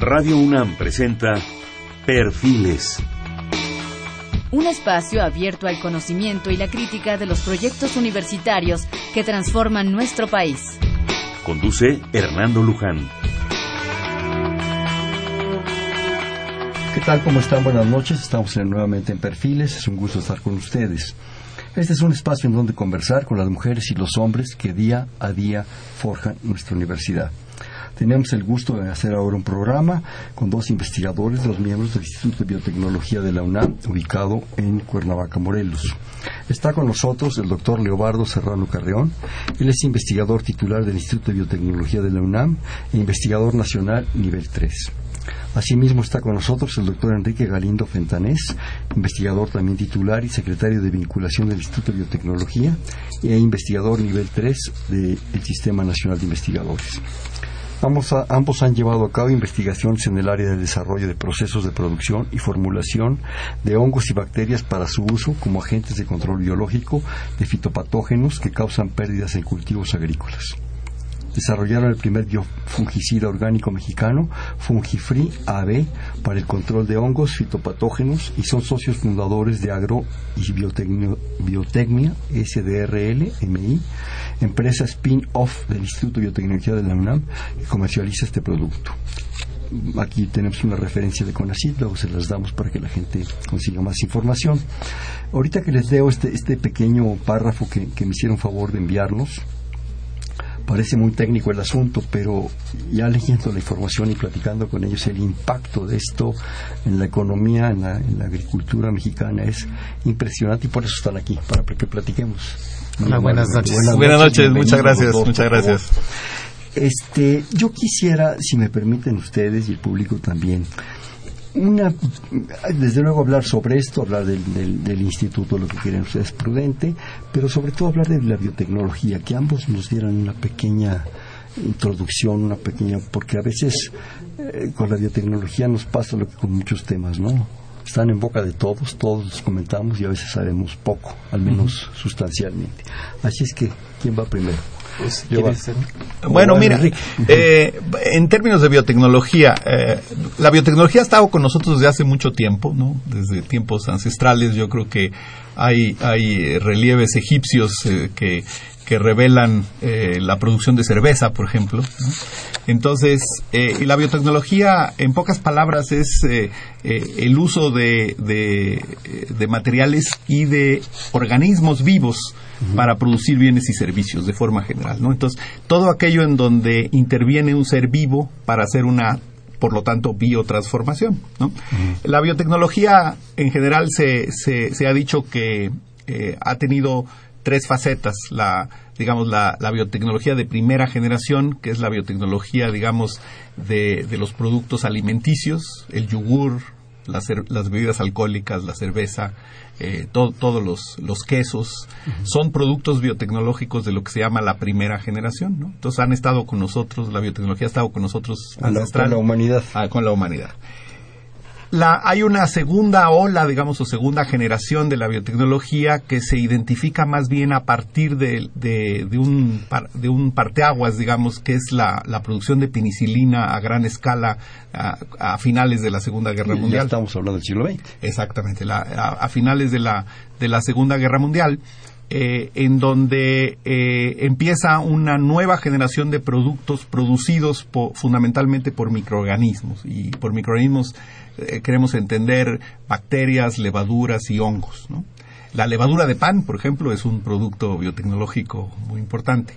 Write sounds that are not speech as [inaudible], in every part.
Radio UNAM presenta Perfiles. Un espacio abierto al conocimiento y la crítica de los proyectos universitarios que transforman nuestro país. Conduce Hernando Luján. ¿Qué tal? ¿Cómo están? Buenas noches. Estamos nuevamente en Perfiles. Es un gusto estar con ustedes. Este es un espacio en donde conversar con las mujeres y los hombres que día a día forjan nuestra universidad. Tenemos el gusto de hacer ahora un programa con dos investigadores, dos miembros del Instituto de Biotecnología de la UNAM, ubicado en Cuernavaca, Morelos. Está con nosotros el doctor Leobardo Serrano Carreón. Él es investigador titular del Instituto de Biotecnología de la UNAM e investigador nacional nivel 3. Asimismo está con nosotros el doctor Enrique Galindo Fentanés, investigador también titular y secretario de vinculación del Instituto de Biotecnología e investigador nivel 3 del Sistema Nacional de Investigadores. Ambos, ambos, han llevado a cabo investigaciones en el área de desarrollo de procesos de producción y formulación de hongos y bacterias para su uso como agentes de control biológico de fitopatógenos que causan pérdidas en cultivos agrícolas desarrollaron el primer biofungicida orgánico mexicano, Fungifree AB, para el control de hongos fitopatógenos y son socios fundadores de Agro y Biotecnia SDRL MI, empresa spin-off del Instituto de Biotecnología de la UNAM que comercializa este producto aquí tenemos una referencia de CONACYT, luego se las damos para que la gente consiga más información. Ahorita que les leo este, este pequeño párrafo que, que me hicieron favor de enviarnos, parece muy técnico el asunto, pero ya leyendo la información y platicando con ellos, el impacto de esto en la economía, en la, agricultura mexicana es impresionante y por eso están aquí, para que platiquemos. Hola, buenas noches. Buenas, noches, muchas gracias, muchas gracias. Este, yo quisiera, si me permiten ustedes y el público también, una, desde luego hablar sobre esto, hablar del, del, instituto, lo que quieren ustedes prudente, pero sobre todo hablar de la biotecnología, que ambos nos dieran una pequeña introducción, una pequeña, porque a veces eh, con la biotecnología nos pasa lo que con muchos temas, ¿no? Están en boca de todos, todos los comentamos y a veces sabemos poco, al menos sustancialmente. Así es que, ¿quién va primero? Pues, bueno, mira, eh, en términos de biotecnología, eh, la biotecnología ha estado con nosotros desde hace mucho tiempo, ¿no? Desde tiempos ancestrales, yo creo que hay, hay relieves egipcios eh, que, que revelan la producción de cerveza, por ejemplo. Entonces, la biotecnología, en pocas palabras, es el uso de, de, de, materiales y de organismos vivos para producir bienes y servicios de forma general, ¿no? Entonces, todo aquello en donde interviene un ser vivo para hacer una por lo tanto, biotransformación. ¿no? La biotecnología en general se, se, ha dicho que eh, ha tenido tres facetas. La, digamos, la, biotecnología de primera generación, que es la biotecnología, digamos, de, de los productos alimenticios, el yogur, las, las bebidas alcohólicas, la cerveza, eh, todos los, los quesos, son productos biotecnológicos de lo que se llama la primera generación. ¿no? Entonces han estado con nosotros, la biotecnología ha estado con nosotros con la humanidad. Ah, con la humanidad hay una segunda ola, digamos, o segunda generación de la biotecnología que se identifica más bien a partir de, de, un, de un parteaguas, digamos, que es la, producción de penicilina a gran escala a, finales de la Segunda Guerra Mundial. Ya estamos hablando del siglo XX. Exactamente, a, finales de la, de la Segunda Guerra Mundial. Eh, en donde eh, empieza una nueva generación de productos producidos fundamentalmente por microorganismos y por microorganismos eh, queremos entender bacterias, levaduras y hongos. La levadura de pan, por ejemplo, es un producto biotecnológico muy importante.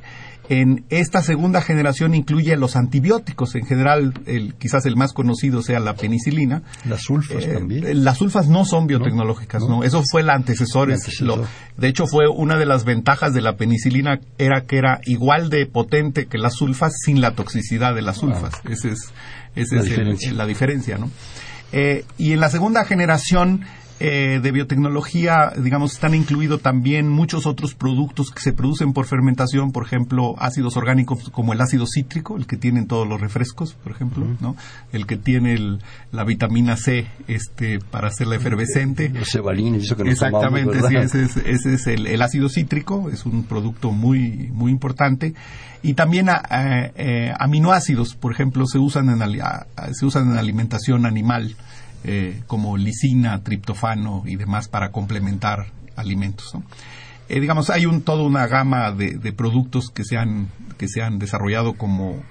En esta segunda generación incluye los antibióticos, en general, el, quizás el más conocido sea la penicilina. Las sulfas eh, también. Las sulfas no son biotecnológicas, no. Eso fue el antecesor. de hecho, fue una de las ventajas de la penicilina, era que era igual de potente que las sulfas sin la toxicidad de las ah. sulfas. Esa es, esa es la diferencia, ¿no? Eh, y en la segunda generación eh, de biotecnología, digamos, están incluidos también muchos otros productos que se producen por fermentación, por ejemplo, ácidos orgánicos como el ácido cítrico, el que tienen todos los refrescos, por ejemplo, ¿no? El que tiene la vitamina C este, para hacerla efervescente. Los cebalines, que Exactamente, sí, ese es, ese es el, ácido cítrico, es un producto muy, muy importante. Y también eh, aminoácidos, por ejemplo, se usan en, se usan en alimentación animal. Eh, como lisina, triptofano y demás para complementar alimentos. Eh, digamos, hay un, toda una gama de, productos que se, han, que se han desarrollado como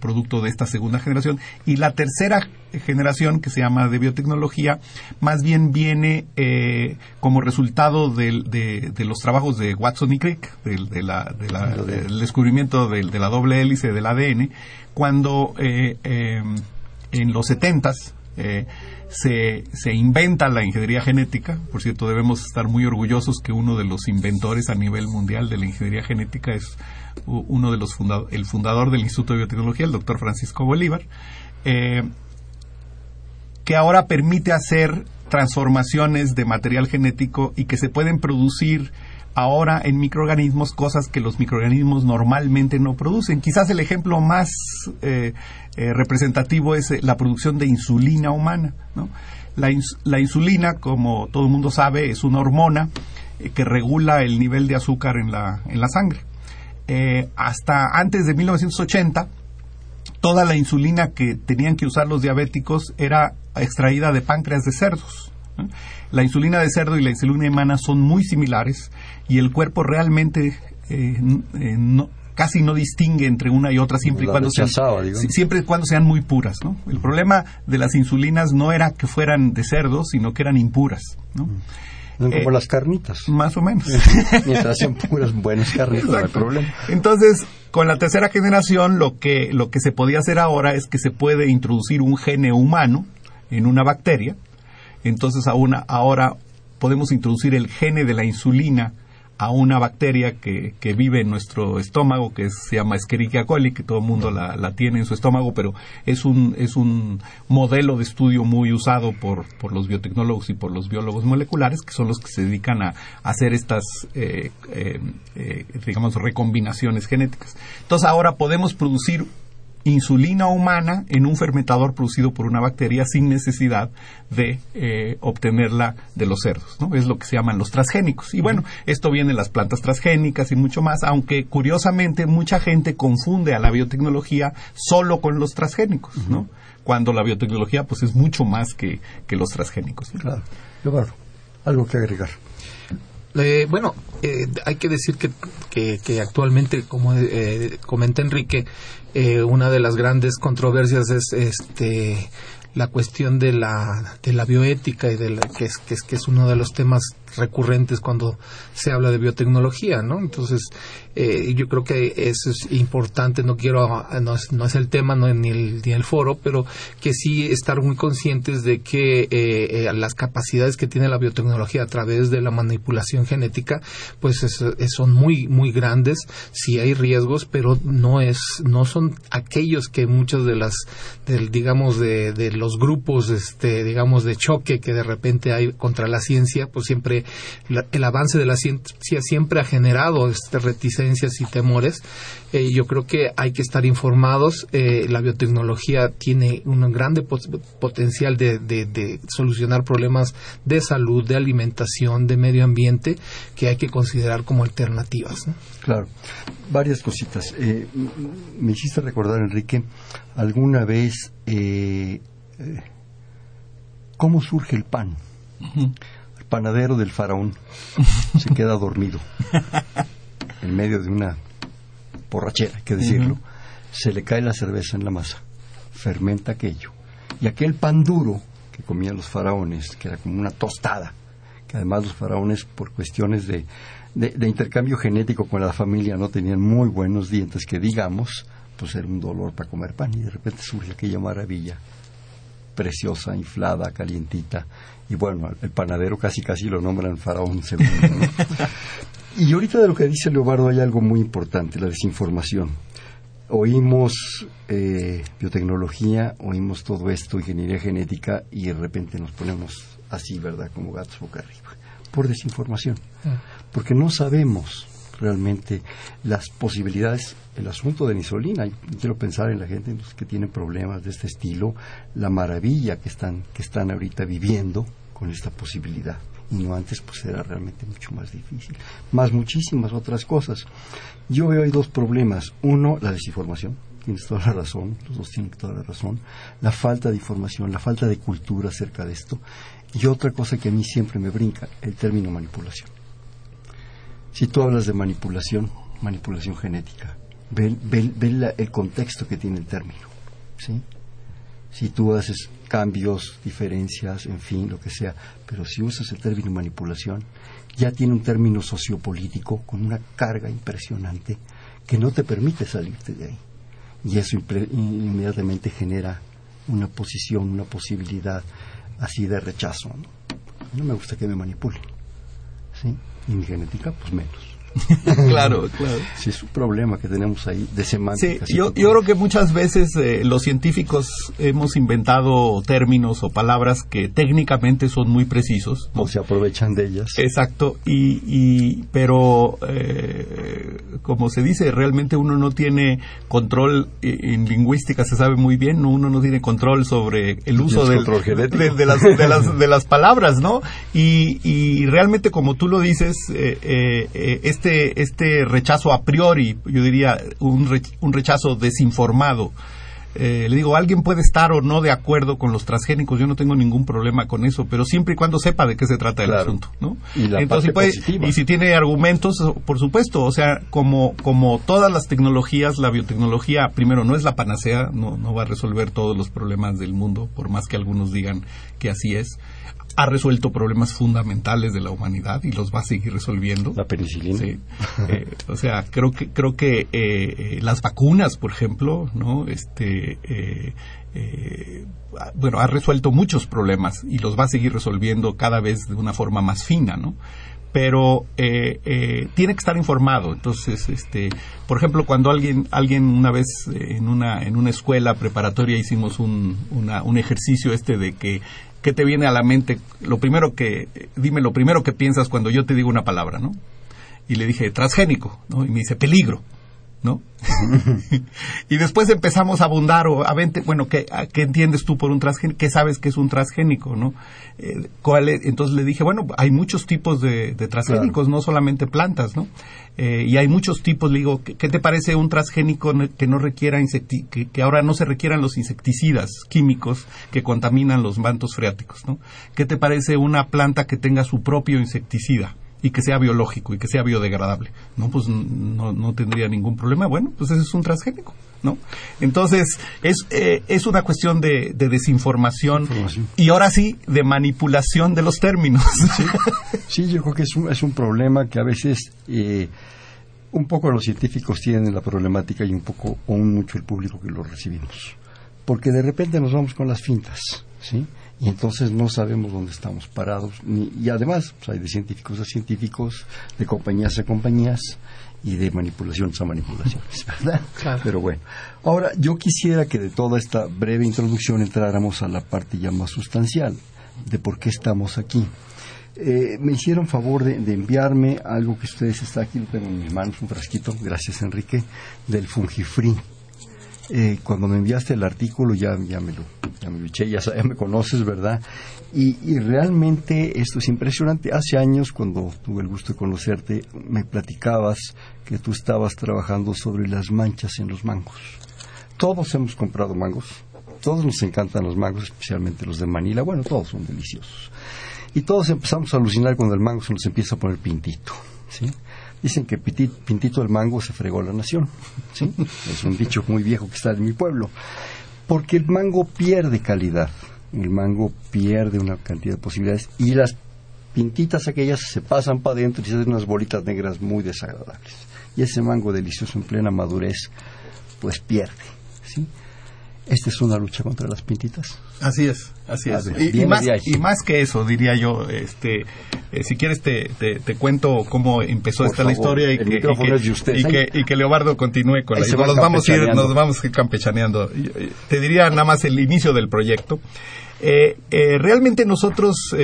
producto de esta segunda generación y la tercera generación que se llama de biotecnología más bien viene eh, como resultado de, los trabajos de Watson y Crick del descubrimiento de, la doble hélice del ADN cuando en los setentas se, se inventa la ingeniería genética. Por cierto, debemos estar muy orgullosos que uno de los inventores a nivel mundial de la ingeniería genética es uno de los fundadores, el fundador del Instituto de Biotecnología, el doctor Francisco Bolívar, eh, que ahora permite hacer transformaciones de material genético y que se pueden producir ahora en microorganismos cosas que los microorganismos normalmente no producen. Quizás el ejemplo más eh, eh, representativo es eh, la producción de insulina humana. La, insulina, como todo el mundo sabe, es una hormona que regula el nivel de azúcar en la, en la sangre. hasta antes de 1980, toda la insulina que tenían que usar los diabéticos era extraída de páncreas de cerdos. La insulina de cerdo y la insulina humana son muy similares y el cuerpo realmente eh, eh, casi no distingue entre una y otra siempre y cuando sean, siempre y cuando sean muy puras ¿no? el problema de las insulinas no era que fueran de cerdo sino que eran impuras ¿no? como eh, las carnitas. más o menos. [laughs] Mientras sean puras buenas carnitas no hay problema. Entonces con la tercera generación lo que lo que se podía hacer ahora es que se puede introducir un gene humano en una bacteria entonces ahora podemos introducir el gene de la insulina a una bacteria que, vive en nuestro estómago, que se llama Escherichia coli, que todo el mundo la, tiene en su estómago, pero es un, es un modelo de estudio muy usado por, por los biotecnólogos y por los biólogos moleculares, que son los que se dedican a, hacer estas, eh, eh, eh, digamos, recombinaciones genéticas. Entonces ahora podemos producir insulina humana en un fermentador producido por una bacteria sin necesidad de eh, obtenerla de los cerdos. ¿no? Es lo que se llaman los transgénicos. Y bueno, esto viene en las plantas transgénicas y mucho más, aunque curiosamente mucha gente confunde a la biotecnología solo con los transgénicos, ¿no? cuando la biotecnología pues es mucho más que, que los transgénicos. Claro. algo que agregar. Eh, bueno, eh, hay que decir que, que, actualmente, como eh, comenta Enrique, eh, una de las grandes controversias es este la cuestión de la, de la bioética y de la, que, es, que, es, que es uno de los temas recurrentes cuando se habla de biotecnología, ¿no? Entonces, eh, yo creo que eso es importante, no quiero, no es, no es el tema, no ni el, ni el foro, pero que sí estar muy conscientes de que eh, eh, las capacidades que tiene la biotecnología a través de la manipulación genética, pues son muy, muy grandes, sí hay riesgos, pero no es, no son aquellos que muchos de las, del, digamos, de, de los grupos, este, digamos, de choque que de repente hay contra la ciencia, pues siempre el avance de la ciencia siempre ha generado este, reticencias y temores. Eh, yo creo que hay que estar informados. Eh, la biotecnología tiene un gran potencial de, solucionar problemas de salud, de alimentación, de medio ambiente que hay que considerar como alternativas. Claro, varias cositas. Eh, me hiciste recordar, Enrique, alguna vez cómo surge el pan panadero del faraón [laughs] se queda dormido en medio de una borrachera, hay que decirlo. Se le cae la cerveza en la masa, fermenta aquello. Y aquel pan duro que comían los faraones, que era como una tostada, que además los faraones, por cuestiones de, de, intercambio genético con la familia, no tenían muy buenos dientes, que digamos, pues era un dolor para comer pan. Y de repente surge aquella maravilla preciosa, inflada, calientita. Y bueno, el panadero casi casi lo nombran faraón segundo. [laughs] y ahorita de lo que dice Leobardo hay algo muy importante, la desinformación. oímos eh, biotecnología, oímos todo esto, ingeniería genética, y de repente nos ponemos así, ¿verdad? Como gatos boca arriba, por desinformación, mm. porque no sabemos realmente las posibilidades, el asunto de la insulina. Quiero pensar en la gente que tiene problemas de este estilo, la maravilla que están, que están ahorita viviendo con esta posibilidad. Y no antes, pues era realmente mucho más difícil. Más muchísimas otras cosas. Yo veo ahí dos problemas. Uno, la desinformación. Tienes toda la razón, los dos tienen toda la razón. La falta de información, la falta de cultura acerca de esto. Y otra cosa que a mí siempre me brinca, el término manipulación. Si tú hablas de manipulación, manipulación genética, ve, el contexto que tiene el término. ¿sí? Si tú haces cambios, diferencias, en fin, lo que sea, pero si usas el término manipulación, ya tiene un término sociopolítico con una carga impresionante que no te permite salirte de ahí. Y eso inmediatamente genera una posición, una posibilidad así de rechazo. ¿no? no me gusta que me manipulen. ¿sí? Mi genética, pues menos. [laughs] claro, [laughs] claro. Sí, es un problema que tenemos ahí de semántica. Sí, yo, yo creo que muchas veces eh, los científicos hemos inventado términos o palabras que técnicamente son muy precisos. O se aprovechan de ellas. Exacto, y, y pero eh, como se dice, realmente uno no tiene control en lingüística, se sabe muy bien, uno no tiene control sobre el uso del, de, las, de, las, [laughs] de las palabras, ¿no? Y, y realmente como tú lo dices, eh, eh, este, este rechazo a priori, yo diría un, un rechazo desinformado, eh, le digo, alguien puede estar o no de acuerdo con los transgénicos, yo no tengo ningún problema con eso, pero siempre y cuando sepa de qué se trata el asunto, ¿no? Y, Entonces, y si tiene argumentos, por supuesto, o sea, como, como todas las tecnologías, la biotecnología, primero, no es la panacea, no, no va a resolver todos los problemas del mundo, por más que algunos digan que así es ha resuelto problemas fundamentales de la humanidad y los va a seguir resolviendo. La penicilina. Sí. Eh, o sea, creo que creo que eh, eh, las vacunas, por ejemplo, no, este, bueno, ha resuelto muchos problemas y los va a seguir resolviendo cada vez de una forma más fina, ¿no? pero tiene que estar informado. Entonces, este, por ejemplo, cuando alguien, alguien una vez en una, en una escuela preparatoria hicimos un, un ejercicio este de que ¿qué te viene a la mente? Lo primero que, dime lo primero que piensas cuando yo te digo una palabra, ¿no? Y le dije, transgénico, ¿no? Y me dice, peligro. ¿No? [laughs] y después empezamos a abundar o a bueno, ¿qué, ¿qué, entiendes tú por un transgénico? ¿Qué sabes que es un transgénico, no? Eh, ¿cuál Entonces le dije, bueno, hay muchos tipos de, transgénicos, no solamente plantas, ¿no? Eh, y hay muchos tipos, le digo, ¿qué, te parece un transgénico que no requiera que, que, ahora no se requieran los insecticidas químicos que contaminan los mantos freáticos, ¿no? ¿Qué te parece una planta que tenga su propio insecticida? Y que sea biológico y que sea biodegradable. No, pues no, no tendría ningún problema. Bueno, pues ese es un transgénico. ¿no? Entonces, es, eh, es una cuestión de, desinformación y ahora sí, de manipulación de los términos. [laughs] Sí, yo creo que es un, es un problema que a veces eh, un poco los científicos tienen la problemática y un poco, o mucho el público que lo recibimos. Porque de repente nos vamos con las fintas, ¿sí? Y entonces no sabemos dónde estamos parados. y además, pues, hay de científicos a científicos, de compañías a compañías y de manipulaciones a manipulaciones, [laughs] ¿verdad? Pero bueno, ahora yo quisiera que de toda esta breve introducción entráramos a la parte ya más sustancial de por qué estamos aquí. Eh, me hicieron favor de, de, enviarme algo que ustedes está aquí, lo tengo en mis manos, un frasquito, gracias Enrique, del Fungifree. Eh, cuando me enviaste el artículo ya, ya, me, lo, ya me ya, me conoces, ¿verdad? Y, realmente esto es impresionante. Hace años, cuando tuve el gusto de conocerte, me platicabas que tú estabas trabajando sobre las manchas en los mangos. Todos hemos comprado mangos, todos nos encantan los mangos, especialmente los de Manila. Bueno, todos son deliciosos. Y todos empezamos a alucinar cuando el mango se nos empieza a poner pintito, ¿sí? Dicen que Pintito el Mango se fregó la nación. ¿sí? Es un dicho muy viejo que está en mi pueblo. Porque el mango pierde calidad. El mango pierde una cantidad de posibilidades y las pintitas aquellas se pasan para adentro y se hacen unas bolitas negras muy desagradables. Y ese mango delicioso en plena madurez, pues pierde. ¿sí? Esta es una lucha contra las pintitas. Así es, así es. y, más, y, más, que eso, diría yo, este, eh, si quieres te, te, cuento cómo empezó esta la historia y que, y, que, y, que, Leobardo continúe con la historia. Nos vamos a ir, nos vamos a ir campechaneando. Te diría nada más el inicio del proyecto. Eh, eh, realmente nosotros,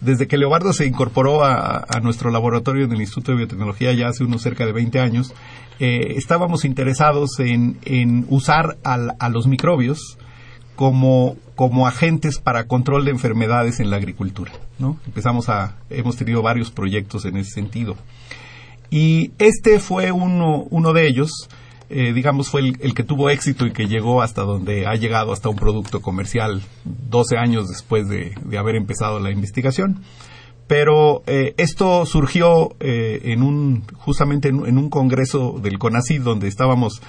desde que Leobardo se incorporó a, nuestro laboratorio en el Instituto de Biotecnología ya hace unos cerca de 20 años, estábamos interesados en, usar a los microbios como, como agentes para control de enfermedades en la agricultura. ¿no? Empezamos a, hemos tenido varios proyectos en ese sentido. Y este fue uno, uno de ellos, eh, digamos, fue el, que tuvo éxito y que llegó hasta donde ha llegado, hasta un producto comercial 12 años después de, haber empezado la investigación. Pero eh, esto surgió eh, en un, justamente en, un congreso del CONACYT donde estábamos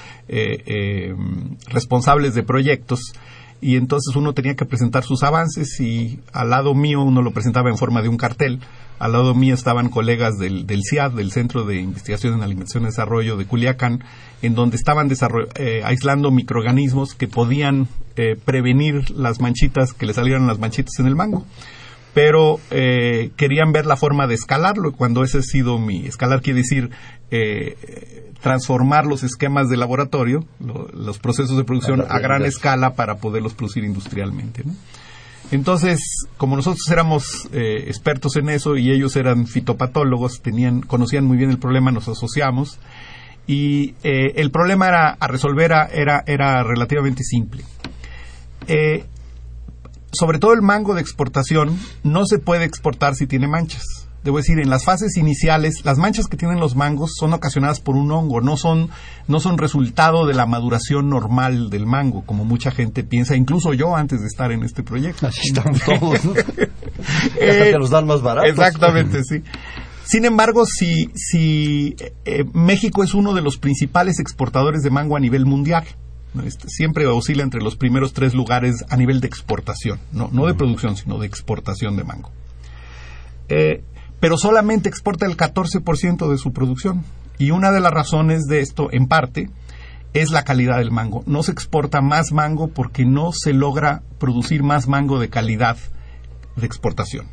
responsables de proyectos y entonces uno tenía que presentar sus avances y al lado mío uno lo presentaba en forma de un cartel. Al lado mío estaban colegas del, del CIAD, del Centro de Investigación en Alimentación y Desarrollo de Culiacán, en donde estaban eh, aislando microorganismos que podían eh, prevenir las manchitas, que le salieran las manchitas en el mango pero eh, querían ver la forma de escalarlo. Cuando ese ha sido mi escalar, quiere decir eh, transformar los esquemas de laboratorio, los procesos de producción a gran escala para poderlos producir industrialmente. Entonces, como nosotros éramos eh, expertos en eso y ellos eran fitopatólogos, tenían, conocían muy bien el problema, nos asociamos y el problema era, a resolver era, era relativamente simple sobre todo el mango de exportación, no se puede exportar si tiene manchas. Debo decir, en las fases iniciales, las manchas que tienen los mangos son ocasionadas por un hongo, no son, no son resultado de la maduración normal del mango, como mucha gente piensa, incluso yo antes de estar en este proyecto. Así estamos todos, ¿no? [laughs] [laughs] eh, que los dan más baratos. Exactamente, sí. Sin embargo, si, si eh, México es uno de los principales exportadores de mango a nivel mundial, este, siempre oscila entre los primeros tres lugares a nivel de exportación, no, no de producción, sino de exportación de mango. Eh, pero solamente exporta el 14% de su producción. Y una de las razones de esto, en parte, es la calidad del mango. No se exporta más mango porque no se logra producir más mango de calidad de exportación.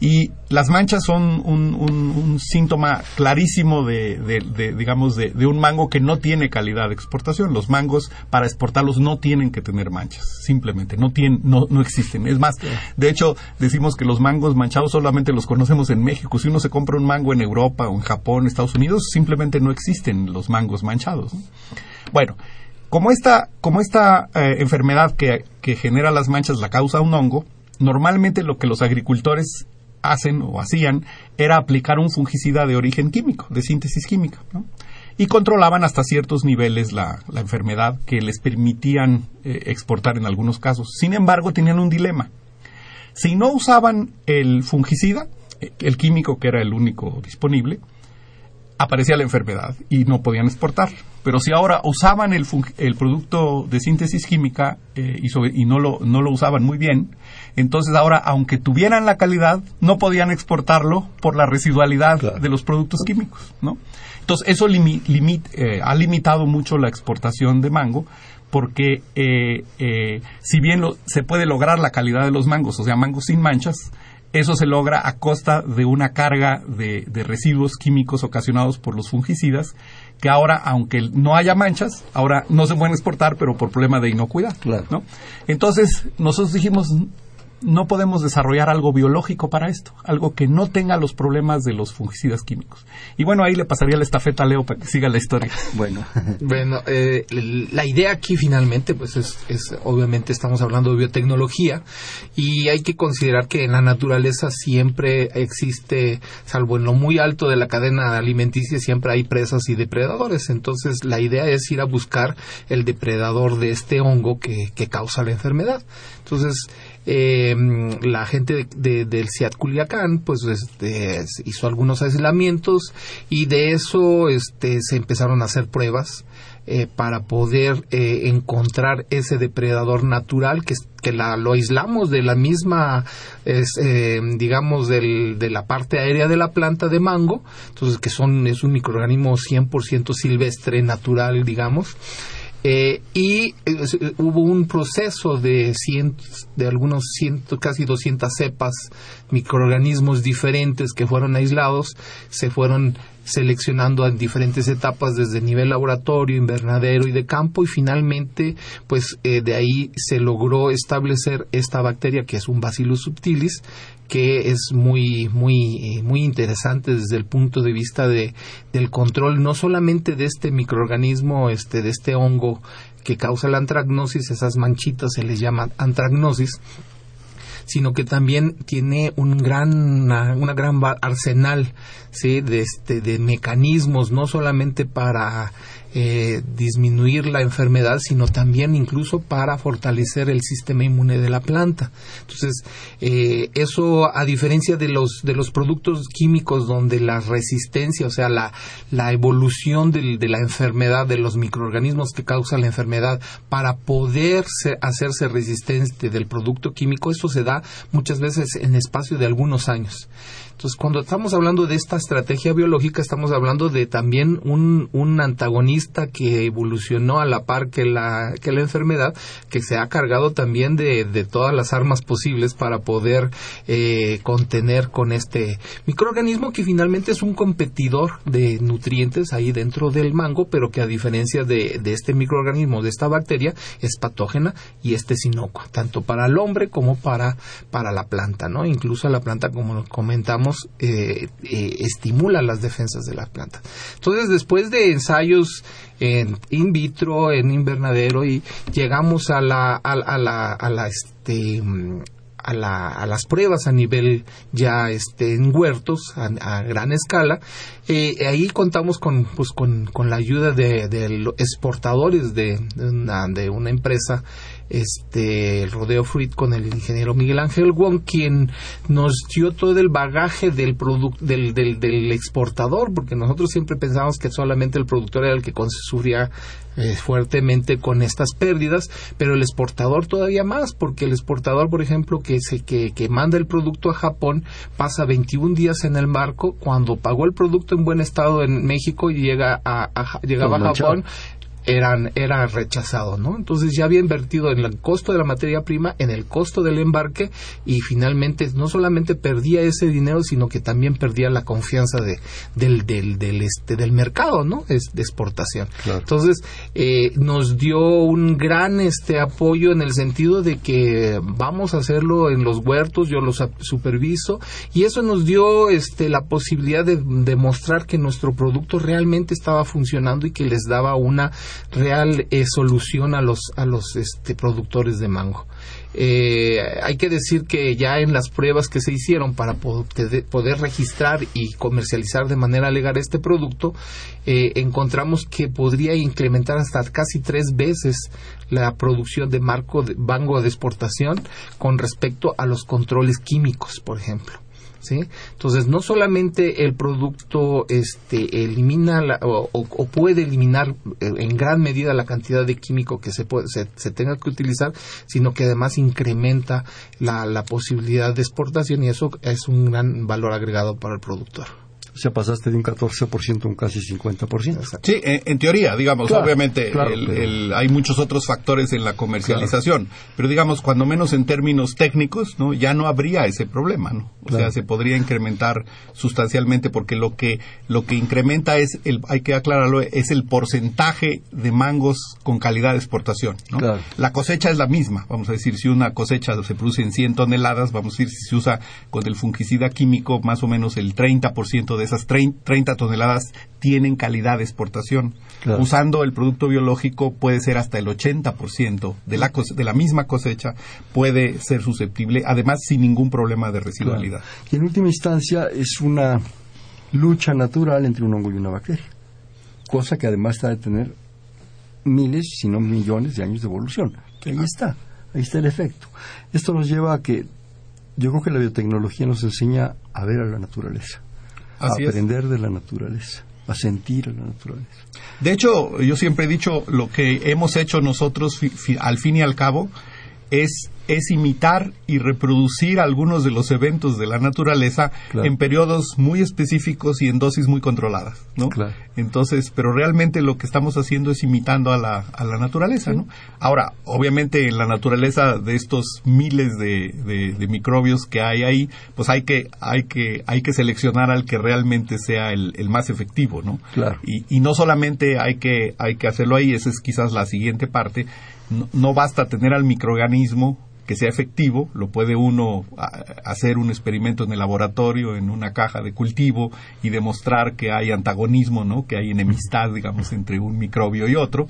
Y las manchas son un, síntoma clarísimo de, digamos, de, un mango que no tiene calidad de exportación. Los mangos, para exportarlos, no tienen que tener manchas, simplemente, no, tienen, no, no existen. Es más, de hecho, decimos que los mangos manchados solamente los conocemos en México. Si uno se compra un mango en Europa o en Japón, Estados Unidos, simplemente no existen los mangos manchados. Bueno, como esta, como esta eh, enfermedad que, que genera las manchas la causa un hongo, normalmente lo que los agricultores hacen o hacían era aplicar un fungicida de origen químico, de síntesis química, y controlaban hasta ciertos niveles la, enfermedad que les permitían eh, exportar en algunos casos. Sin embargo, tenían un dilema. Si no usaban el fungicida, eh, el químico que era el único disponible, aparecía la enfermedad y no podían exportar. Pero si ahora usaban el, el producto de síntesis química eh, y, no lo usaban muy bien, entonces ahora, aunque tuvieran la calidad, no podían exportarlo por la residualidad de los productos químicos, ¿no? Entonces eso eh, ha limitado mucho la exportación de mango porque eh, eh, si bien se puede lograr la calidad de los mangos, o sea, mangos sin manchas, eso se logra a costa de una carga de, residuos químicos ocasionados por los fungicidas, que ahora, aunque no haya manchas, ahora no se pueden exportar, pero por problema de inocuidad. ¿no? Entonces, nosotros dijimos, no podemos desarrollar algo biológico para esto, algo que no tenga los problemas de los fungicidas químicos. Y bueno, ahí le pasaría la estafeta a Leo para que siga la historia. Bueno, [laughs] bueno eh, la idea aquí finalmente, pues es, es, obviamente estamos hablando de biotecnología y hay que considerar que en la naturaleza siempre existe, salvo en lo muy alto de la cadena alimenticia, siempre hay presas y depredadores. Entonces, la idea es ir a buscar el depredador de este hongo que, que causa la enfermedad. Entonces, eh, la gente de, del CIAT Culiacán pues este, hizo algunos aislamientos y de eso este, se empezaron a hacer pruebas eh, para poder eh, encontrar ese depredador natural que, que la, lo aislamos de la misma, eh, digamos, del, de la parte aérea de la planta de mango, entonces que son, es un microorganismo 100% silvestre, natural, digamos, eh, y hubo un proceso de cientos, de algunos cientos, casi 200 cepas, microorganismos diferentes que fueron aislados, se fueron seleccionando en diferentes etapas desde nivel laboratorio, invernadero y de campo y finalmente pues eh, de ahí se logró establecer esta bacteria que es un Bacillus subtilis que es muy muy eh, muy interesante desde el punto de vista de del control no solamente de este microorganismo este de este hongo que causa la antragnosis esas manchitas se les llama antragnosis sino que también tiene un gran, una, gran arsenal ¿sí? de, este, de mecanismos, no solamente para eh, disminuir la enfermedad, sino también incluso para fortalecer el sistema inmune de la planta. Entonces, eh, eso a diferencia de los, de los productos químicos donde la resistencia, o sea, la, la evolución de la enfermedad, de los microorganismos que causan la enfermedad, para poder hacerse resistente del producto químico, eso se da muchas veces en espacio de algunos años. Entonces, cuando estamos hablando de esta estrategia biológica, estamos hablando de también un, un antagonista que evolucionó a la par que la, que la enfermedad, que se ha cargado también de, de todas las armas posibles para poder eh, contener con este microorganismo que finalmente es un competidor de nutrientes ahí dentro del mango, pero que a diferencia de, de este microorganismo, de esta bacteria, es patógena y este es inocua, tanto para el hombre como para, para la planta, ¿no? Incluso la planta, como comentamos, eh, eh, estimula las defensas de las plantas. Entonces, después de ensayos en in vitro, en invernadero, y llegamos a la, a, la, a la, este, a, la, a, las pruebas a nivel ya este, en huertos a, gran escala. Eh, ahí contamos con, pues, con, con la ayuda de, de exportadores de, de una empresa este el Rodeo Fruit con el ingeniero Miguel Ángel Wong, quien nos dio todo el bagaje del, del, del, del, exportador, porque nosotros siempre pensamos que solamente el productor era el que sufría eh, fuertemente con estas pérdidas, pero el exportador todavía más, porque el exportador, por ejemplo, que, se, que, que manda el producto a Japón, pasa 21 días en el marco, cuando pagó el producto en buen estado en México y llega a, llegaba a Japón, eran, era rechazado, ¿no? Entonces ya había invertido en el costo de la materia prima, en el costo del embarque y finalmente no solamente perdía ese dinero, sino que también perdía la confianza de, del, del, del, este, del mercado, ¿no? Es, de exportación. Entonces eh, nos dio un gran este apoyo en el sentido de que vamos a hacerlo en los huertos, yo los superviso y eso nos dio este la posibilidad de demostrar que nuestro producto realmente estaba funcionando y que les daba una real eh, solución a los, a los este, productores de mango. Eh, hay que decir que ya en las pruebas que se hicieron para poder registrar y comercializar de manera legal este producto, eh, encontramos que podría incrementar hasta casi tres veces la producción de, marco de mango de exportación con respecto a los controles químicos, por ejemplo. ¿Sí? Entonces, no solamente el producto este, elimina o, puede eliminar eh, en gran medida la cantidad de químico que se, se, tenga que utilizar, sino que además incrementa la, la posibilidad de exportación y eso es un gran valor agregado para el productor. O sea, pasaste de un 14% a un casi 50%. Sí, en, teoría, digamos, obviamente hay muchos otros factores en la comercialización, pero digamos, cuando menos en términos técnicos, ¿no? ya no habría ese problema, ¿no? O sea, se podría incrementar sustancialmente porque lo que lo que incrementa es el hay que aclararlo, es el porcentaje de mangos con calidad de exportación, ¿no? La cosecha es la misma, vamos a decir, si una cosecha se produce en 100 toneladas, vamos a decir si se usa con el fungicida químico más o menos el 30% de esas 30 toneladas tienen calidad de exportación. Usando el producto biológico puede ser hasta el 80% de la, de la misma cosecha puede ser susceptible, además sin ningún problema de residualidad. Y en última instancia es una lucha natural entre un hongo y una bacteria, cosa que además está de tener miles, si no millones de años de evolución. ahí está, ahí está el efecto. Esto nos lleva a que yo creo que la biotecnología nos enseña a ver a la naturaleza a aprender de la naturaleza, a sentir a la naturaleza. De hecho, yo siempre he dicho, lo que hemos hecho nosotros al fin y al cabo es es imitar y reproducir algunos de los eventos de la naturaleza en periodos muy específicos y en dosis muy controladas, ¿no? Entonces, pero realmente lo que estamos haciendo es imitando a la, a la naturaleza, ¿no? Ahora, obviamente en la naturaleza de estos miles de, de, microbios que hay ahí, pues hay que, hay que, hay que seleccionar al que realmente sea el, el más efectivo, ¿no? Y, y no solamente hay que, hay que hacerlo ahí, esa es quizás la siguiente parte, no basta tener al microorganismo que sea efectivo, lo puede uno hacer un experimento en el laboratorio, en una caja de cultivo y demostrar que hay antagonismo, ¿no? que hay enemistad, digamos, entre un microbio y otro,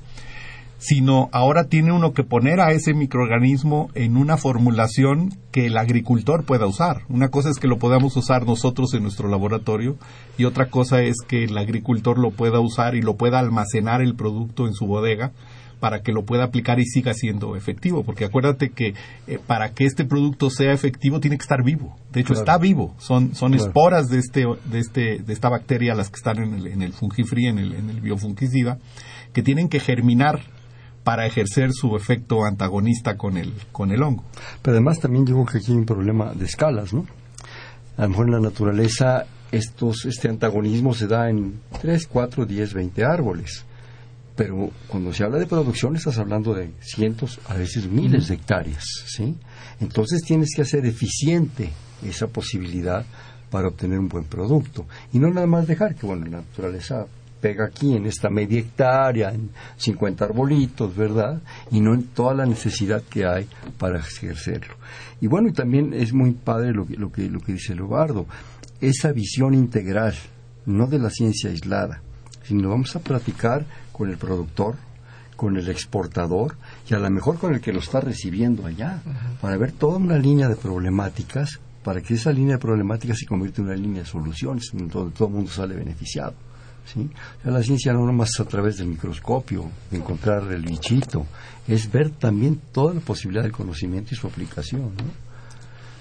sino ahora tiene uno que poner a ese microorganismo en una formulación que el agricultor pueda usar. Una cosa es que lo podamos usar nosotros en nuestro laboratorio y otra cosa es que el agricultor lo pueda usar y lo pueda almacenar el producto en su bodega para que lo pueda aplicar y siga siendo efectivo, porque acuérdate que eh, para que este producto sea efectivo tiene que estar vivo. De hecho está vivo, son son esporas de este de este de esta bacteria las que están en el en el fungifree, en el en el biofungicida, que tienen que germinar para ejercer su efecto antagonista con el con el hongo. Pero además también digo que aquí hay un problema de escalas, ¿no? A lo mejor en la naturaleza estos este antagonismo se da en 3, 4, 10, 20 árboles pero cuando se habla de producción estás hablando de cientos, a veces miles de hectáreas, ¿sí? Entonces tienes que hacer eficiente esa posibilidad para obtener un buen producto y no nada más dejar que bueno la naturaleza pega aquí en esta media hectárea, en 50 arbolitos, ¿verdad? Y no en toda la necesidad que hay para ejercerlo. Y bueno, y también es muy padre lo que, lo que, lo que dice Leobardo, esa visión integral, no de la ciencia aislada, sino vamos a platicar con el productor, con el exportador y a lo mejor con el que lo está recibiendo allá, para ver toda una línea de problemáticas, para que esa línea de problemáticas se convierta en una línea de soluciones, donde todo, el mundo sale beneficiado. ¿sí? la ciencia no más a través del microscopio, de encontrar el bichito, es ver también toda la posibilidad del conocimiento y su aplicación.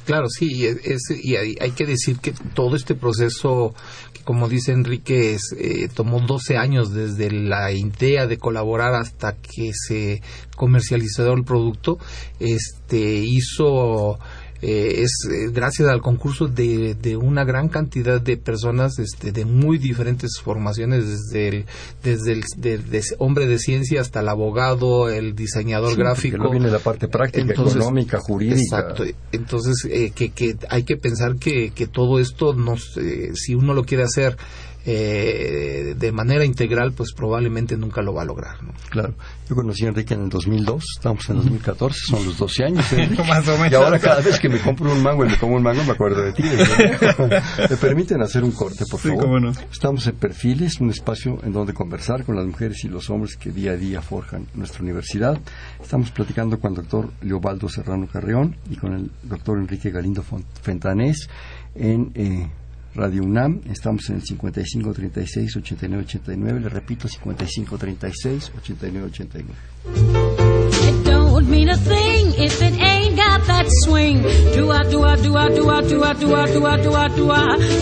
Claro, sí, y, es, y hay, que decir que todo este proceso, que como dice Enrique, es, eh, tomó 12 años desde la idea de colaborar hasta que se comercializó el producto, este hizo eh, es eh, gracias al concurso de, de, una gran cantidad de personas este, de muy diferentes formaciones, desde el, desde el hombre de ciencia hasta el abogado, el diseñador gráfico. Luego viene la parte práctica, económica, jurídica. Exacto. Entonces, eh, que, que hay que pensar que, que todo esto, no, si uno lo quiere hacer eh, de manera integral, pues probablemente nunca lo va a lograr. Claro. Yo conocí a Enrique en el 2002, estamos en 2014, son los 12 años. ¿eh? [laughs] Y ahora cada vez que me compro un mango y me como un mango, me acuerdo de ti. [laughs] ¿Me permiten hacer un corte, por favor? Estamos en Perfiles, un espacio en donde conversar con las mujeres y los hombres que día a día forjan nuestra universidad. Estamos platicando con el doctor Leobaldo Serrano Carreón y con el doctor Enrique Galindo Fentanés en... Eh, Radio UNAM. Estamos en el 55 36 89 89. Le repito, 55 36 89 89. It don't mean a thing if it ain't got that swing. Do I, do I, do I, do I, do I, do I, do I, do.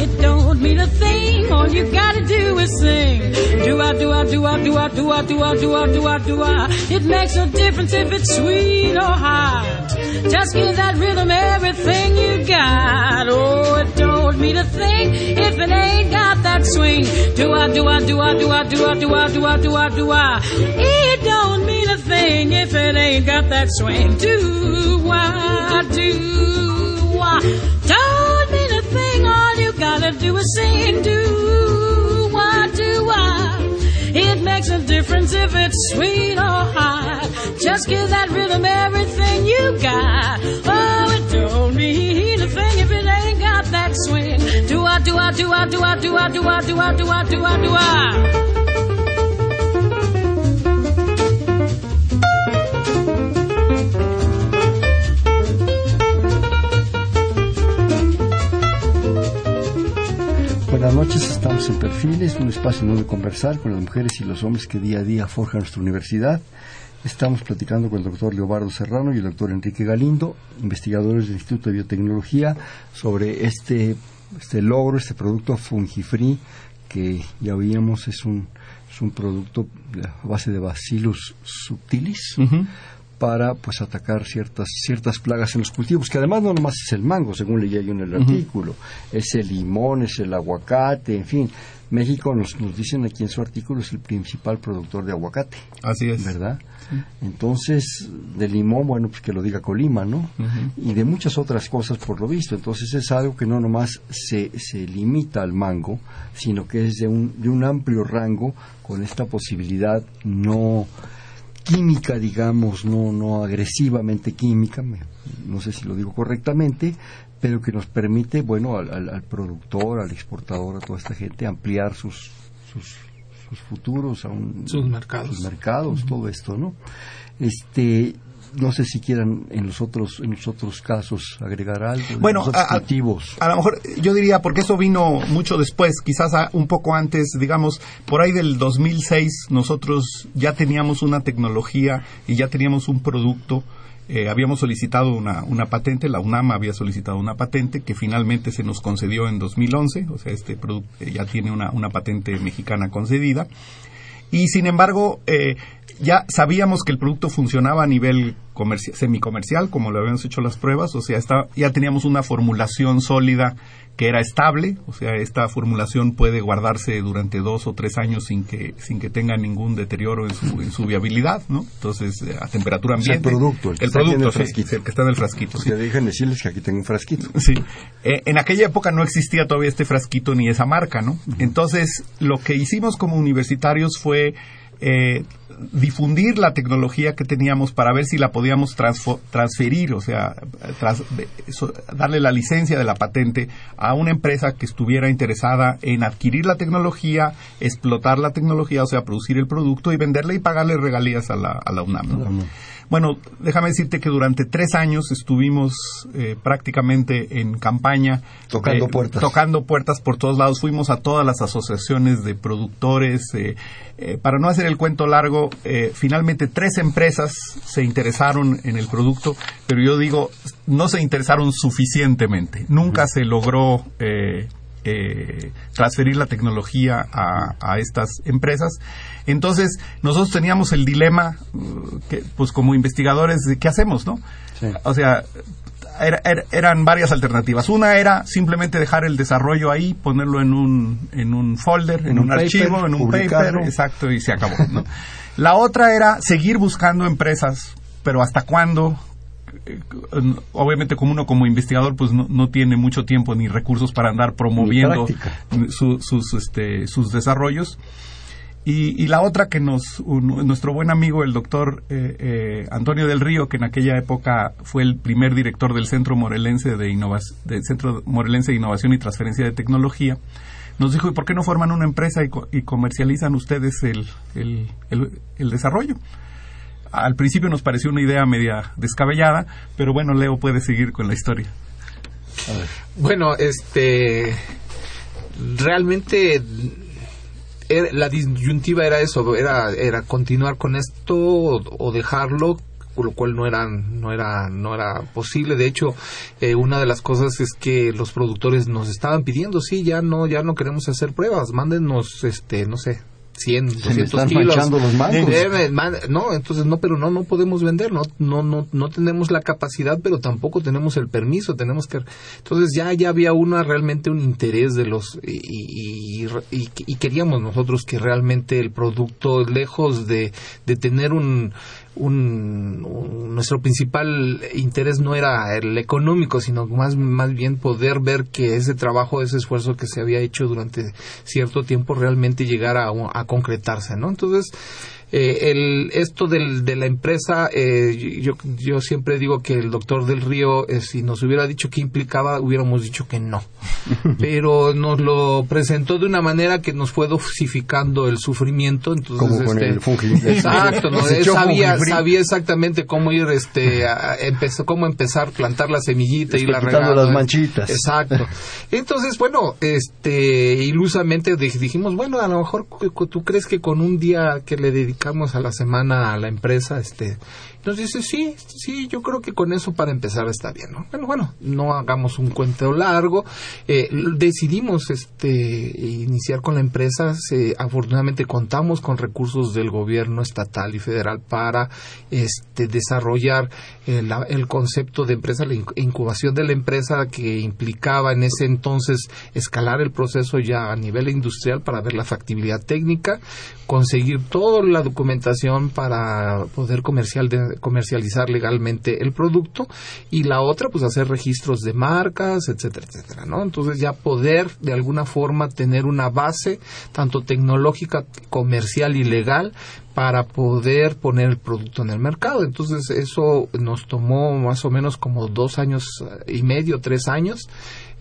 It don't mean a thing. All you gotta do is sing. Do I, do I, do do I, do I, do I. It makes no difference if it's sweet or hot. Just give that rhythm everything you got. Oh, it don't mean a thing if it ain't got that swing. Do I, do I, do I, do I, do I, do I, do I, do I, do I. It don't mean a thing if it ain't got that swing. Do I, do I. Don't mean a thing, all you gotta do is sing. Do I, do I. It makes a difference if it's sweet or hot. Just give that rhythm everything you got. Oh, it don't mean a thing if it Buenas noches, estamos en Perfiles, un espacio donde conversar con las mujeres y los hombres que día a día forjan nuestra universidad. Estamos platicando con el doctor Leobardo Serrano y el doctor Enrique Galindo, investigadores del Instituto de Biotecnología, sobre este, este logro, este producto fungifree que ya oíamos es un, es un producto a base de Bacillus subtilis para pues atacar ciertas ciertas plagas en los cultivos, que además no nomás es el mango, según leía yo en el artículo, es el limón, es el aguacate, en fin. México nos, nos dicen aquí en su artículo es el principal productor de aguacate. Así es. ¿Verdad? Entonces, de limón, bueno, pues que lo diga Colima, ¿no? Y de muchas otras cosas por lo visto. Entonces es algo que no nomás se, se limita al mango, sino que es de un, de un amplio rango con esta posibilidad no química, digamos, no, no agresivamente química, no sé si lo digo correctamente, pero que nos permite, bueno, al, al, productor, al exportador, a toda esta gente ampliar sus, sus, sus futuros, a un, sus mercados, sus mercados todo esto, ¿no? Este, no sé si quieran en los otros en los otros casos agregar algo bueno a, a, lo mejor yo diría porque eso vino mucho después quizás un poco antes digamos por ahí del 2006 nosotros ya teníamos una tecnología y ya teníamos un producto eh, habíamos solicitado una, una patente, la UNAM había solicitado una patente que finalmente se nos concedió en 2011, o sea, este producto ya tiene una, una patente mexicana concedida. Y sin embargo, eh, ya sabíamos que el producto funcionaba a nivel semicomercial, como lo habíamos hecho las pruebas, o sea, está, ya teníamos una formulación sólida que era estable, o sea, esta formulación puede guardarse durante dos o tres años sin que sin que tenga ningún deterioro en su, en su viabilidad, ¿no? Entonces, eh, a temperatura ambiente. el producto, el, el producto, el, sí, el que está en el frasquito. Sí. dejen decirles que aquí tengo un frasquito. [laughs] Sí. Eh, en aquella época no existía todavía este frasquito ni esa marca, ¿no? Entonces, lo que hicimos como universitarios fue eh, difundir la tecnología que teníamos para ver si la podíamos transferir, o sea, darle la licencia de la patente a una empresa que estuviera interesada en adquirir la tecnología, explotar la tecnología, o sea, producir el producto y venderle y pagarle regalías a la, a la UNAM. Bueno, déjame decirte que durante tres años estuvimos eh, prácticamente en campaña. Tocando puertas. Tocando puertas por todos lados. Fuimos a todas las asociaciones de productores. Eh, eh, para no hacer el cuento largo, finalmente tres empresas se interesaron en el producto, pero yo digo, no se interesaron suficientemente. Nunca se logró eh, transferir la tecnología a, estas empresas. Entonces, nosotros teníamos el dilema, uh, que, pues como investigadores, de qué hacemos, ¿no? O sea, eran varias alternativas. Una era simplemente dejar el desarrollo ahí, ponerlo en un, en un folder, en, un, archivo, en un paper, exacto, y se acabó. ¿no? [laughs] La otra era seguir buscando empresas, pero ¿hasta cuándo? Eh, obviamente como uno como investigador pues no, tiene mucho tiempo ni recursos para andar promoviendo sus este, sus desarrollos y, y, la otra que nos nuestro buen amigo el doctor eh, eh, Antonio del Río que en aquella época fue el primer director del Centro Morelense de del Centro Morelense de Innovación y Transferencia de Tecnología nos dijo y por qué no forman una empresa y, comercializan ustedes el, el desarrollo al principio nos pareció una idea media descabellada, pero bueno, Leo puede seguir con la historia. Bueno, este realmente la disyuntiva era eso, era era continuar con esto o, dejarlo lo cual no era no era no era posible de hecho eh, una de las cosas es que los productores nos estaban pidiendo sí ya no ya no queremos hacer pruebas mándenos este no sé 100, 200 kilos. Los no, entonces no, pero no, no podemos vender, no, no, no, no tenemos la capacidad, pero tampoco tenemos el permiso, tenemos que, entonces ya, ya había una realmente un interés de los y, y, y queríamos nosotros que realmente el producto lejos de, de tener un un, nuestro principal interés no era el económico, sino más, más bien poder ver que ese trabajo, ese esfuerzo que se había hecho durante cierto tiempo realmente llegara a, a concretarse, ¿no? Entonces, eh, el, esto del, de la empresa, eh, yo, yo siempre digo que el doctor del Río, eh, si nos hubiera dicho qué implicaba, hubiéramos dicho que no. [laughs] Pero nos lo presentó de una manera que nos fue dosificando el sufrimiento. Entonces, Como con este, el [laughs] Exacto, ¿no? sabía, sabía exactamente cómo ir, este, a, empezó, cómo empezar, a plantar la semillita y la regar. las manchitas. Exacto. [laughs] Entonces, bueno, este, ilusamente dijimos, bueno, a lo mejor tú crees que con un día que le dedicamos a la semana a la empresa, este, Entonces dice, sí, sí, yo creo que con eso para empezar está bien, ¿no? Bueno, bueno, no hagamos un cuento largo. Eh, decidimos este iniciar con la empresa. afortunadamente contamos con recursos del gobierno estatal y federal para este desarrollar el, concepto de empresa, la incubación de la empresa que implicaba en ese entonces escalar el proceso ya a nivel industrial para ver la factibilidad técnica, conseguir toda la documentación para poder comercial comercializar legalmente el producto y la otra pues hacer registros de marcas, etcétera, etcétera, ¿no? Entonces ya poder de alguna forma tener una base tanto tecnológica, comercial y legal para poder poner el producto en el mercado. Entonces eso nos tomó más o menos como dos años y medio, tres años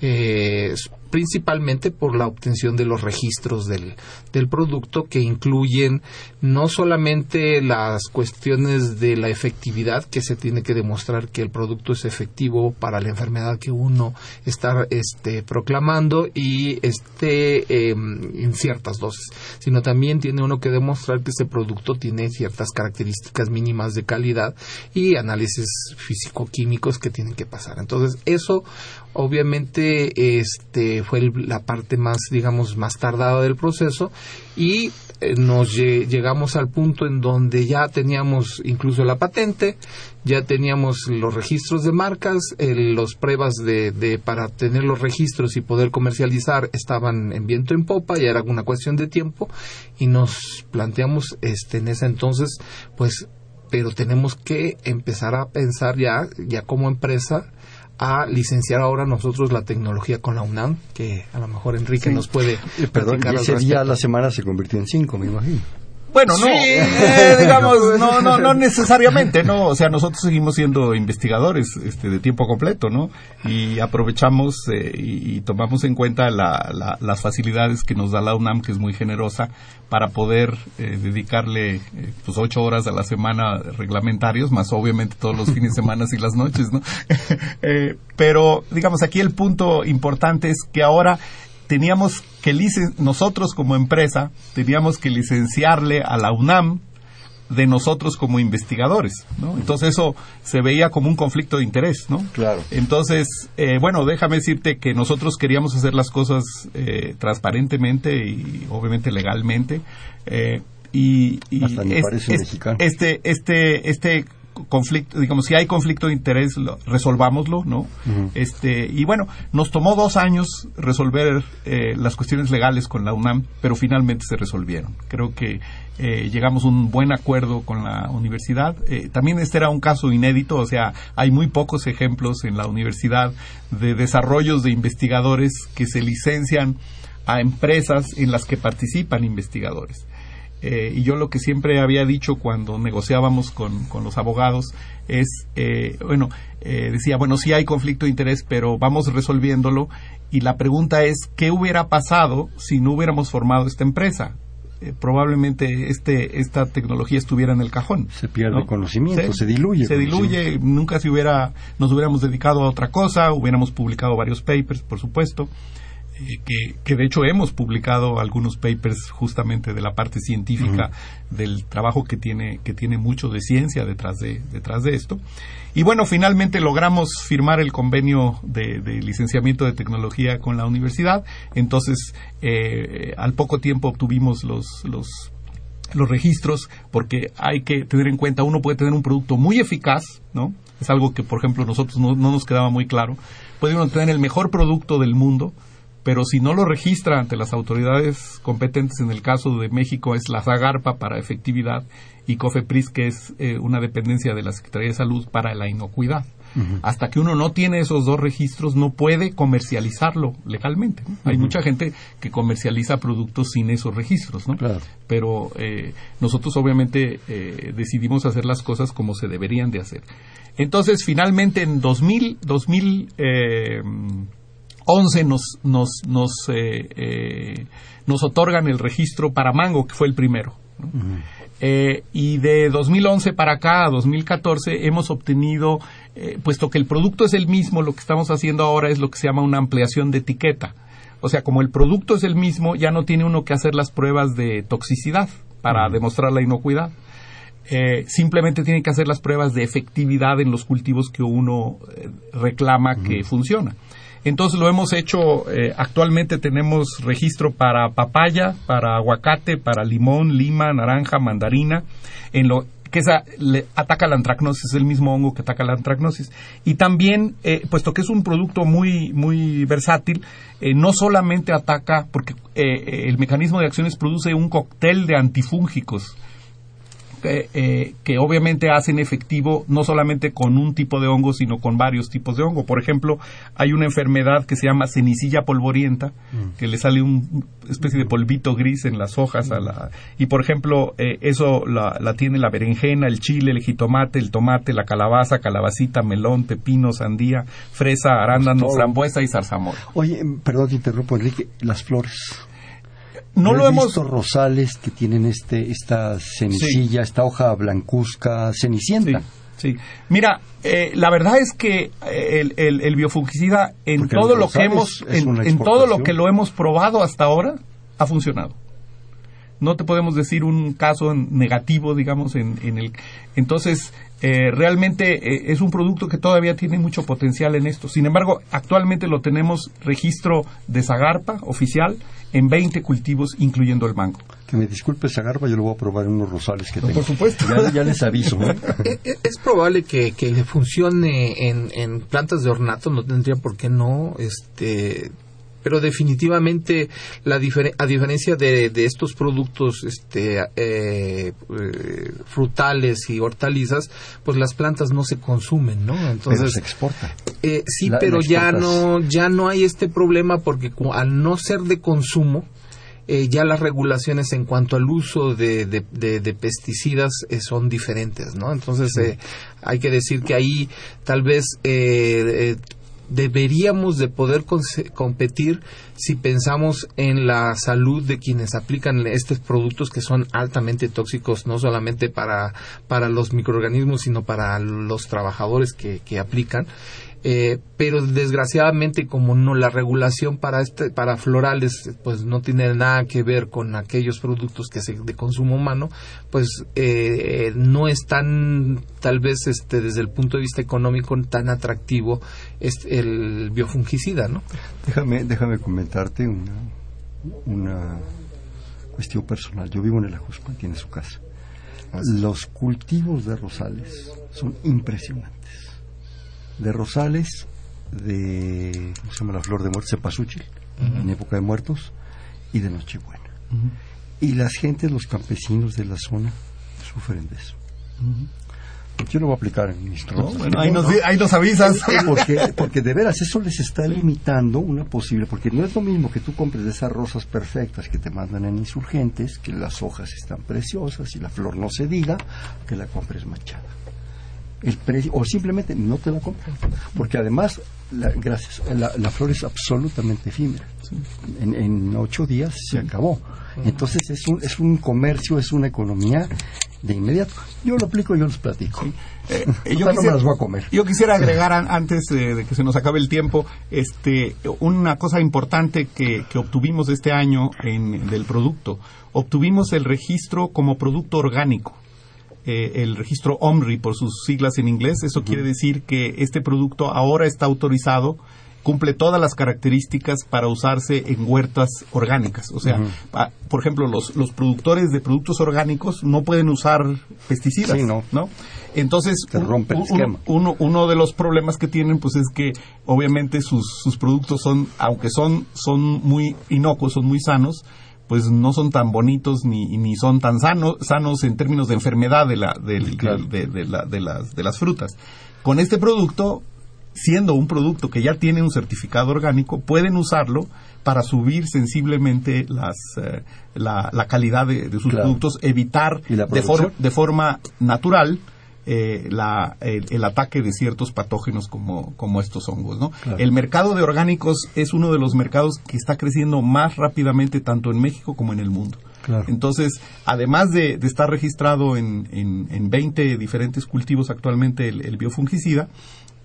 eh, principalmente por la obtención de los registros del, del producto que incluyen no solamente las cuestiones de la efectividad que se tiene que demostrar que el producto es efectivo para la enfermedad que uno está este, proclamando y esté em, en ciertas dosis, sino también tiene uno que demostrar que ese producto tiene ciertas características mínimas de calidad y análisis físico-químicos que tienen que pasar. Entonces, eso obviamente este fue la parte más digamos más tardada del proceso y eh, nos llegamos al punto en donde ya teníamos incluso la patente ya teníamos los registros de marcas las pruebas de, para tener los registros y poder comercializar estaban en viento en popa ya era una cuestión de tiempo y nos planteamos este en ese entonces pues pero tenemos que empezar a pensar ya ya como empresa a licenciar ahora nosotros la tecnología con la UNAM, que a lo mejor Enrique nos puede... Eh, perdón, ese día la semana se convirtió en cinco, me imagino. Bueno, no, [laughs] eh, digamos, no, no, no [laughs] necesariamente, no, o sea, nosotros seguimos siendo investigadores este, de tiempo completo, ¿no? Y aprovechamos eh, y, tomamos en cuenta las facilidades que nos da la UNAM, que es muy generosa, para poder eh, dedicarle pues ocho horas a la semana reglamentarios, más obviamente todos los fines de semana y las noches, ¿no? [laughs] pero, digamos, aquí el punto importante es que ahora teníamos que nosotros como empresa teníamos que licenciarle a la UNAM de nosotros como investigadores, ¿no? Entonces eso se veía como un conflicto de interés, ¿no? Claro. Entonces, eh, bueno, déjame decirte que nosotros queríamos hacer las cosas eh, transparentemente y obviamente legalmente. Eh, y, este, este, este conflicto, digamos, si hay conflicto de interés, resolvámoslo, ¿no? Este, y bueno, nos tomó dos años resolver eh, las cuestiones legales con la UNAM, pero finalmente se resolvieron. Creo que eh, llegamos a un buen acuerdo con la universidad. Eh, también este era un caso inédito, o sea, hay muy pocos ejemplos en la universidad de desarrollos de investigadores que se licencian a empresas en las que participan investigadores. Eh, y yo lo que siempre había dicho cuando negociábamos con, los abogados es, eh, bueno, eh, decía, bueno, sí hay conflicto de interés, pero vamos resolviéndolo. Y la pregunta es, ¿qué hubiera pasado si no hubiéramos formado esta empresa? probablemente este, esta tecnología estuviera en el cajón. Se pierde conocimiento, se, diluye. Se diluye, nunca se hubiera, nos hubiéramos dedicado a otra cosa, hubiéramos publicado varios papers, por supuesto. Eh, que, de hecho hemos publicado algunos papers justamente de la parte científica del trabajo que tiene que tiene mucho de ciencia detrás de detrás de esto. Y bueno finalmente logramos firmar el convenio de, licenciamiento de tecnología con la universidad. Entonces eh, al poco tiempo obtuvimos los los los registros porque hay que tener en cuenta uno puede tener un producto muy eficaz no es algo que por ejemplo nosotros no, no nos quedaba muy claro. Puede uno tener el mejor producto del mundo pero si no lo registra ante las autoridades competentes, en el caso de México es la Zagarpa para efectividad y COFEPRIS, que es eh, una dependencia de la Secretaría de Salud para la inocuidad. Hasta que uno no tiene esos dos registros, no puede comercializarlo legalmente. Hay mucha gente que comercializa productos sin esos registros, ¿no? Pero eh, nosotros obviamente eh, decidimos hacer las cosas como se deberían de hacer. Entonces, finalmente en 2000, 2000 11 nos, nos, nos, eh, eh, nos otorgan el registro para Mango, que fue el primero. Eh, y de 2011 para acá, a 2014, hemos obtenido, puesto que el producto es el mismo, lo que estamos haciendo ahora es lo que se llama una ampliación de etiqueta. O sea, como el producto es el mismo, ya no tiene uno que hacer las pruebas de toxicidad para demostrar la inocuidad. eh, simplemente tiene que hacer las pruebas de efectividad en los cultivos que uno eh, reclama que funciona. Entonces lo hemos hecho, eh, actualmente tenemos registro para papaya, para aguacate, para limón, lima, naranja, mandarina, en lo que esa le ataca la antracnosis, es el mismo hongo que ataca la antracnosis. Y también, puesto que es un producto muy, muy versátil, no solamente ataca, porque el mecanismo de acciones produce un cóctel de antifúngicos, eh, que obviamente hacen efectivo no solamente con un tipo de hongo, sino con varios tipos de hongo. Por ejemplo, hay una enfermedad que se llama cenicilla polvorienta, mm. que le sale una especie de polvito gris en las hojas. A la, y, por ejemplo, eh, eso la, la, tiene la berenjena, el chile, el jitomate, el tomate, la calabaza, calabacita, melón, pepino, sandía, fresa, arándano, frambuesa y zarzamora. Oye, perdón te interrumpo, Enrique, las flores no lo hemos visto rosales que tienen este esta cenicilla, esta hoja blancuzca, cenicienta. Sí. Mira, eh, la verdad es que el, el, biofungicida en todo lo que hemos en, todo lo que lo hemos probado hasta ahora ha funcionado. No te podemos decir un caso negativo, digamos, en, en el entonces eh, realmente eh, es un producto que todavía tiene mucho potencial en esto. Sin embargo, actualmente lo tenemos registro de Zagarpa oficial en 20 cultivos, incluyendo el mango. Que me disculpe Zagarpa, yo lo voy a probar en unos rosales que tengo. Por supuesto. Ya, les aviso. [laughs] ¿eh? es probable que, que funcione en, en plantas de ornato, no tendría por qué no. Este, pero definitivamente la a diferencia de, estos productos este, eh, eh, frutales y hortalizas pues las plantas no se consumen no entonces se exporta. eh, sí pero ya no ya no hay este problema porque al no ser de consumo ya las regulaciones en cuanto al uso de, de, pesticidas son diferentes, ¿no? Entonces hay que decir que ahí tal vez deberíamos de poder competir si pensamos en la salud de quienes aplican estos productos que son altamente tóxicos no solamente para, para los microorganismos sino para los trabajadores que, que aplican. Eh, pero desgraciadamente como no la regulación para este para florales pues no tiene nada que ver con aquellos productos que se de consumo humano pues eh, no es tan tal vez este desde el punto de vista económico tan atractivo este, el biofungicida no déjame déjame comentarte una una cuestión personal. Yo vivo en el Ajusco tiene su casa. Los cultivos de rosales son impresionantes. De rosales, de, ¿cómo se llama la flor de muerte? Cepasuchil, en época de muertos, y de Nochebuena. Y las gentes, los campesinos de la zona, sufren de eso. Yo lo voy a aplicar no, ahí, nos, ahí, nos, avisas. Porque, [laughs] porque de veras eso les está limitando una posible, porque no es lo mismo que tú compres de esas rosas perfectas que te mandan en insurgentes, que las hojas están preciosas y la flor no se diga, que la compres machada el precio o simplemente no te la compran porque además la, gracias la, flor es absolutamente efímera. En, ocho días se acabó. Entonces es un, es un comercio es una economía de inmediato. Yo lo aplico yo los platico. Eh, yo quisiera, no me las voy a comer. yo quisiera agregar antes de, que se nos acabe el tiempo este una cosa importante que, que obtuvimos este año en, del producto. Obtuvimos el registro como producto orgánico eh, el registro OMRI por sus siglas en inglés. Eso quiere decir que este producto ahora está autorizado cumple todas las características para usarse en huertas orgánicas. O sea, por ejemplo, los, los productores de productos orgánicos no pueden usar pesticidas, ¿no? Entonces, uno, uno, de los problemas que tienen, pues es que obviamente sus, sus productos son, aunque son, son muy inocuos, son muy sanos, pues no son tan bonitos ni, ni son tan sanos, sanos en términos de enfermedad de, la, de, la, de, las, de las frutas. Con este producto, siendo un producto que ya tiene un certificado orgánico, pueden usarlo para subir sensiblemente las, eh, la, la, calidad de, sus productos, evitar de, de forma natural eh, la, el, ataque de ciertos patógenos como, como estos hongos. ¿no? El mercado de orgánicos es uno de los mercados que está creciendo más rápidamente tanto en México como en el mundo. Entonces, además de, estar registrado en, en, en, 20 diferentes cultivos actualmente el, biofungicida,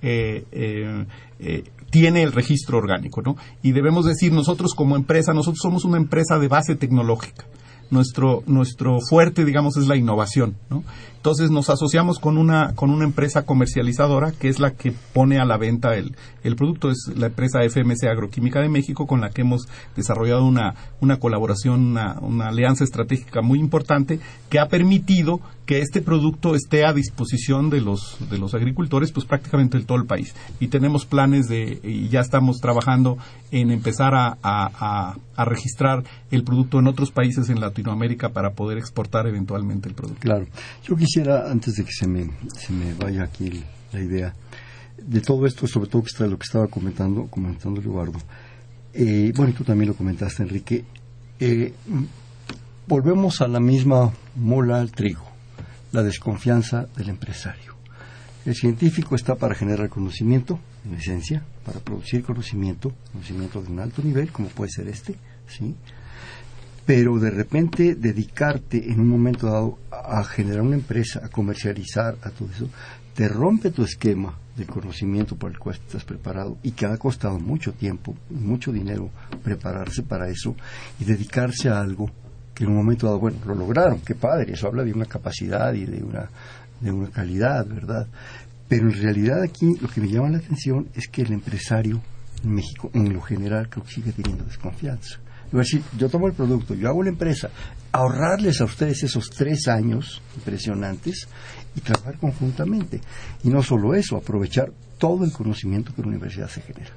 eh, eh, tiene el registro orgánico, ¿no? Y debemos decir, nosotros como empresa, nosotros somos una empresa de base tecnológica nuestro, nuestro fuerte, digamos, es la innovación, ¿no? Entonces nos asociamos con una, con una empresa comercializadora que es la que pone a la venta el, el producto. Es la empresa FMC Agroquímica de México con la que hemos desarrollado una, una colaboración, una, una alianza estratégica muy importante que ha permitido que este producto esté a disposición de los, de los agricultores pues prácticamente en todo el país. Y tenemos planes de, y ya estamos trabajando en empezar a, a, a registrar el producto en otros países en Latinoamérica para poder exportar eventualmente el producto. Claro. Yo quisiera, antes de que se me, se me vaya aquí la idea, de todo esto, sobre todo que está lo que estaba comentando, comentando Eduardo, eh, bueno, tú también lo comentaste, Enrique, eh, volvemos a la misma mola al trigo, la desconfianza del empresario. El científico está para generar conocimiento, en esencia, para producir conocimiento, conocimiento de un alto nivel, como puede ser este, ¿sí? pero de repente dedicarte en un momento dado a generar una empresa, a comercializar, a todo eso, te rompe tu esquema de conocimiento por el cual estás preparado y que ha costado mucho tiempo, mucho dinero prepararse para eso y dedicarse a algo que en un momento dado, bueno, lo lograron, qué padre, eso habla de una capacidad y de una, de una calidad, ¿verdad? Pero en realidad aquí lo que me llama la atención es que el empresario en México, en lo general, creo que sigue teniendo desconfianza decir, yo tomo el producto, yo hago la empresa, ahorrarles a ustedes esos tres años impresionantes y trabajar conjuntamente. Y no solo eso, aprovechar todo el conocimiento que la universidad se genera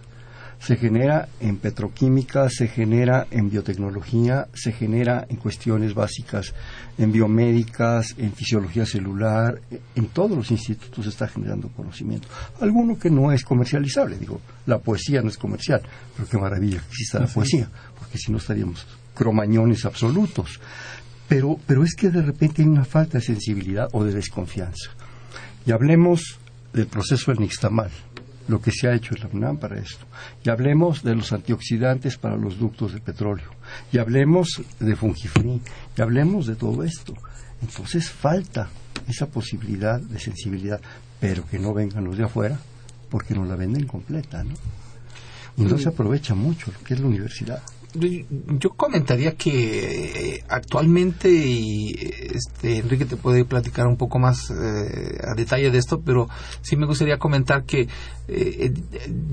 se genera en petroquímica, se genera en biotecnología, se genera en cuestiones básicas, en biomédicas, en fisiología celular, en todos los institutos se está generando conocimiento. Alguno que no es comercializable, digo, la poesía no es comercial, pero qué maravilla que exista la poesía, porque si no estaríamos cromañones absolutos. Pero, pero es que de repente hay una falta de sensibilidad o de desconfianza. Y hablemos del proceso del nixtamal lo que se ha hecho en la UNAM para esto. Y hablemos de los antioxidantes para los ductos de petróleo. Y hablemos de fungifri. Y hablemos de todo esto. Entonces falta esa posibilidad de sensibilidad, pero que no vengan los de afuera, porque nos la venden completa, ¿no? Y no se aprovecha mucho lo que es la universidad yo comentaría que eh, actualmente y este Enrique te puede platicar un poco más eh, a detalle de esto pero sí me gustaría comentar que eh,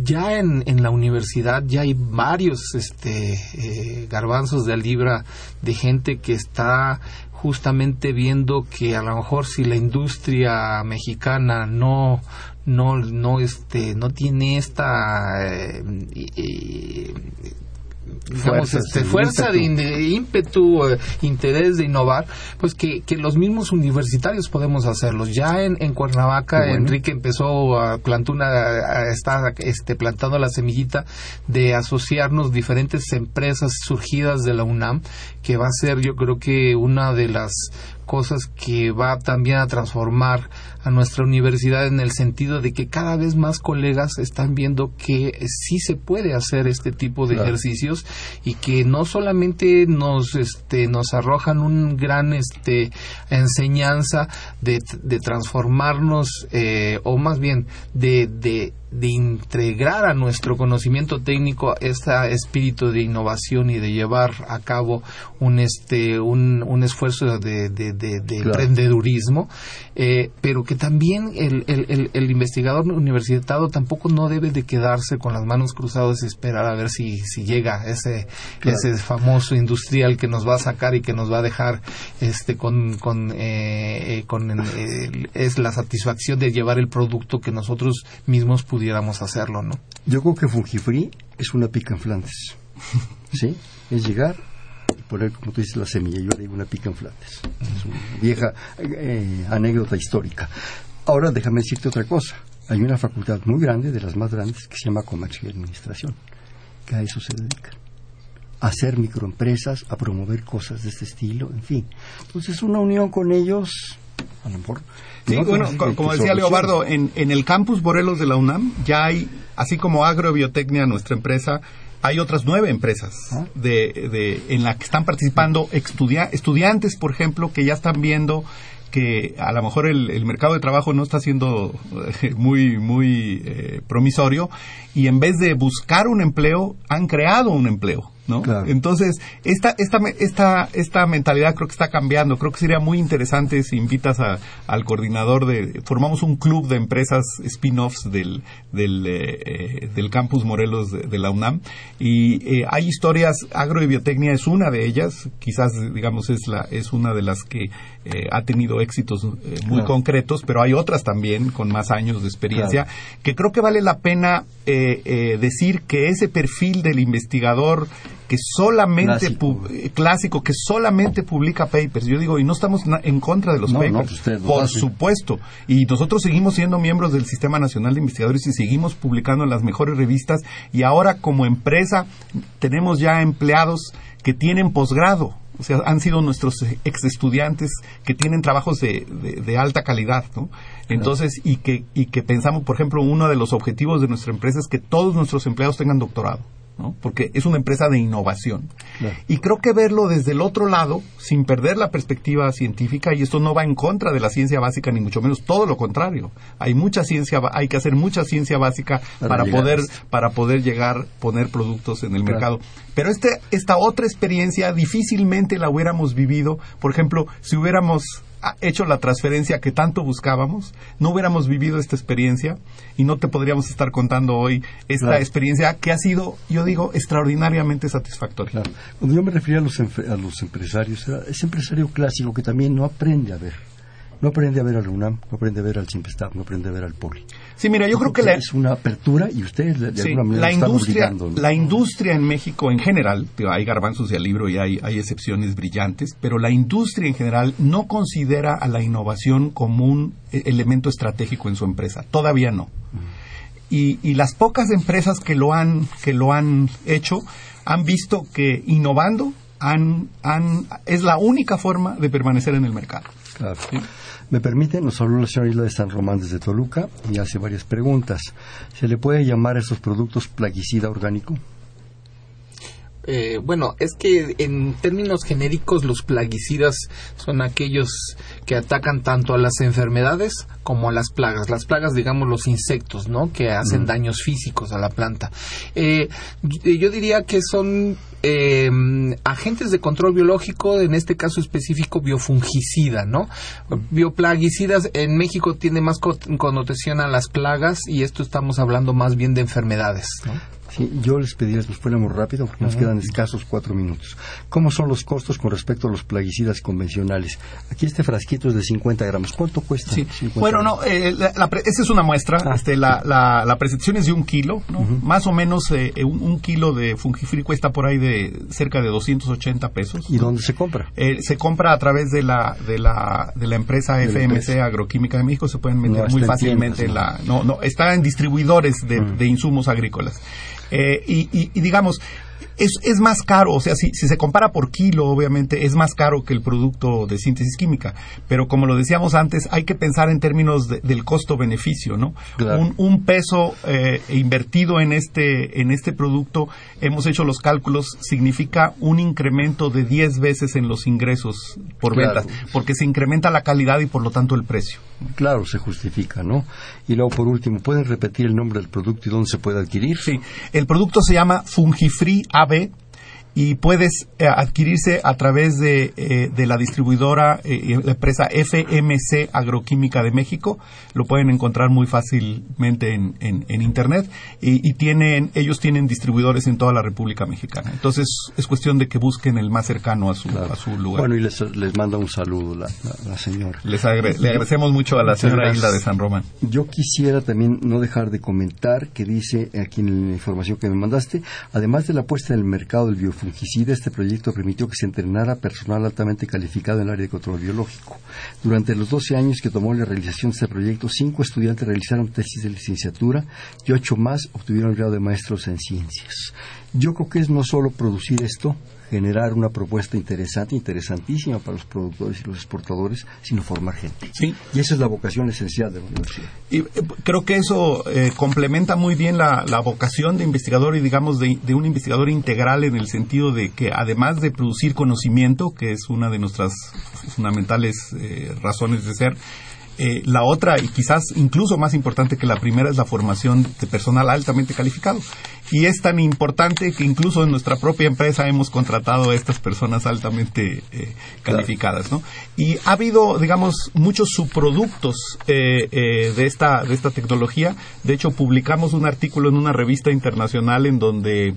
ya en, en, la universidad ya hay varios este garbanzos de libra de gente que está justamente viendo que a lo mejor si la industria mexicana no no no este no tiene esta fuerza, este, fuerza de, ímpetu, eh, interés de innovar, pues que, que, los mismos universitarios podemos hacerlos. Ya en, en Cuernavaca, Enrique empezó a plantar una, a estar este, plantando la semillita de asociarnos diferentes empresas surgidas de la UNAM, que va a ser yo creo que una de las cosas que va también a transformar a nuestra universidad en el sentido de que cada vez más colegas están viendo que sí se puede hacer este tipo de ejercicios y que no solamente nos este nos arrojan un gran este enseñanza de, de transformarnos eh, o más bien de, de de integrar a nuestro conocimiento técnico este espíritu de innovación y de llevar a cabo un este un, un esfuerzo de, de, de, emprendedurismo eh, pero que también el, el, el, investigador universitario tampoco no debe de quedarse con las manos cruzadas y esperar a ver si, si llega ese ese famoso industrial que nos va a sacar y que nos va a dejar este con con, eh, eh, con es la satisfacción de llevar el producto que nosotros mismos pudiéramos pudiéramos hacerlo, ¿no? Yo creo que Fungifree es una pica en Flandes, [laughs] ¿sí? Es llegar y poner, como tú dices, la semilla. Yo digo una pica en Flandes. Es una vieja eh, anécdota histórica. Ahora déjame decirte otra cosa. Hay una facultad muy grande, de las más grandes, que se llama Comercio y Administración, que a eso se dedica a hacer microempresas, a promover cosas de este estilo, en fin. Entonces, una unión con ellos, a lo mejor Sí, bueno, como decía Leobardo, en, en el campus Morelos de la UNAM ya hay, así como Agrobiotecnia, nuestra empresa, hay otras nueve empresas ah. de, de, en las que están participando estudiantes, por ejemplo, que ya están viendo que a lo mejor el, mercado de trabajo no está siendo eh, muy muy eh, promisorio y en vez de buscar un empleo han creado un empleo ¿no? Entonces, esta, esta, esta, esta mentalidad creo que está cambiando. Creo que sería muy interesante si invitas a, al coordinador de, formamos un club de empresas spin-offs del, del, eh, eh, del campus Morelos de, la UNAM. Y eh, hay historias, agro y biotecnia es una de ellas, quizás digamos es la, es una de las que ha tenido éxitos muy concretos, pero hay otras también con más años de experiencia que creo que vale la pena decir que ese perfil del investigador que solamente clásico. que solamente publica papers. Yo digo, y no estamos en contra de los papers, pues por supuesto. Y nosotros seguimos siendo miembros del Sistema Nacional de Investigadores y seguimos publicando en las mejores revistas y ahora como empresa tenemos ya empleados que tienen posgrado. O sea, han sido nuestros ex estudiantes que tienen trabajos de, de, alta calidad, ¿no? Entonces, y que, y que pensamos, por ejemplo, uno de los objetivos de nuestra empresa es que todos nuestros empleados tengan doctorado porque es una empresa de innovación. Y creo que verlo desde el otro lado, sin perder la perspectiva científica, y esto no va en contra de la ciencia básica, ni mucho menos, todo lo contrario. Hay mucha ciencia, hay que hacer mucha ciencia básica para, poder, para poder llegar, poner productos en el mercado. Pero este, esta otra experiencia difícilmente la hubiéramos vivido, por ejemplo, si hubiéramos hecho la transferencia que tanto buscábamos, no hubiéramos vivido esta experiencia y no te podríamos estar contando hoy esta experiencia que ha sido, yo digo, extraordinariamente satisfactoria. Cuando yo me refería a los, a los empresarios, ese empresario clásico que también no aprende a ver no aprende a ver al UNAM, no aprende a ver al Simpestab, no aprende a ver al Poli. Sí, mira, yo creo que es una apertura y ustedes de, alguna manera la industria, la industria en México en general, hay garbanzos de al libro y hay, hay excepciones brillantes, pero la industria en general no considera a la innovación como un e, elemento estratégico en su empresa, todavía no. Y, y, las pocas empresas que lo han que lo han hecho han visto que innovando han, han, es la única forma de permanecer en el mercado. Claro. Me permite, nos habló la señora Isla de San Román desde Toluca y hace varias preguntas. ¿Se le puede llamar a estos productos plaguicida orgánico? Eh, bueno, es que en términos genéricos los plaguicidas son aquellos que atacan tanto a las enfermedades como a las plagas. Las plagas, digamos, los insectos, ¿no? Que hacen daños físicos a la planta. Eh, yo diría que son eh, agentes de control biológico, en este caso específico biofungicida, ¿no? Bioplaguicidas en México tiene más connotación a las plagas y esto estamos hablando más bien de enfermedades, ¿no? Sí, yo les pediría que nos fuéramos rápido porque nos quedan escasos cuatro minutos. ¿Cómo son los costos con respecto a los plaguicidas convencionales? Aquí este frasquito es de 50 gramos. ¿Cuánto cuesta? Sí. Bueno, no, eh, esta es una muestra. Ah. Este, la, la, la, percepción es de un kilo, ¿no? Más o menos eh, un, kilo de fungifri cuesta por ahí de cerca de 280 pesos. ¿Y dónde se compra? Eh, se compra a través de la, de la, de la empresa FMC Agroquímica de México. Se pueden meter muy fácilmente. en la, no, no, está en distribuidores de, de insumos agrícolas. Eh, y, y, digamos, es, es más caro, o sea, si, si se compara por kilo, obviamente es más caro que el producto de síntesis química, pero como lo decíamos antes, hay que pensar en términos del costo-beneficio, ¿no? Un, un, peso eh, invertido en este, en este producto, hemos hecho los cálculos, significa un incremento de 10 veces en los ingresos por ventas, porque se incrementa la calidad y por lo tanto el precio. Claro, se justifica, ¿no? Y luego, por último, ¿pueden repetir el nombre del producto y dónde se puede adquirir? Sí, el producto se llama Fungifree AB y puedes eh, adquirirse a través de, eh, de la distribuidora, eh, la empresa FMC Agroquímica de México. Lo pueden encontrar muy fácilmente en, en, Internet y, tienen, ellos tienen distribuidores en toda la República Mexicana. Entonces es cuestión de que busquen el más cercano a su, a su lugar. Bueno, y les, les manda un saludo la, la, señora. Les le agradecemos mucho a la señora Hilda de San Román. Yo quisiera también no dejar de comentar que dice aquí en la información que me mandaste, además de la puesta en el mercado del biofuel, fungicida, este proyecto permitió que se entrenara personal altamente calificado en el área de control biológico. Durante los 12 años que tomó la realización de este proyecto, cinco estudiantes realizaron tesis de licenciatura y ocho más obtuvieron el grado de maestros en ciencias. Yo creo que es no solo producir esto, generar una propuesta interesante, interesantísima para los productores y los exportadores, sino formar gente. Sí. Y esa es la vocación esencial de la universidad. Y eh, creo que eso eh, complementa muy bien la, vocación de investigador y, digamos, de, un investigador integral en el sentido de que, además de producir conocimiento, que es una de nuestras fundamentales eh, razones de ser, eh, la otra, y quizás incluso más importante que la primera, es la formación de personal altamente calificado. Y es tan importante que incluso en nuestra propia empresa hemos contratado a estas personas altamente eh, calificadas, ¿no? Y ha habido, digamos, muchos subproductos eh, de esta de esta tecnología. De hecho, publicamos un artículo en una revista internacional en donde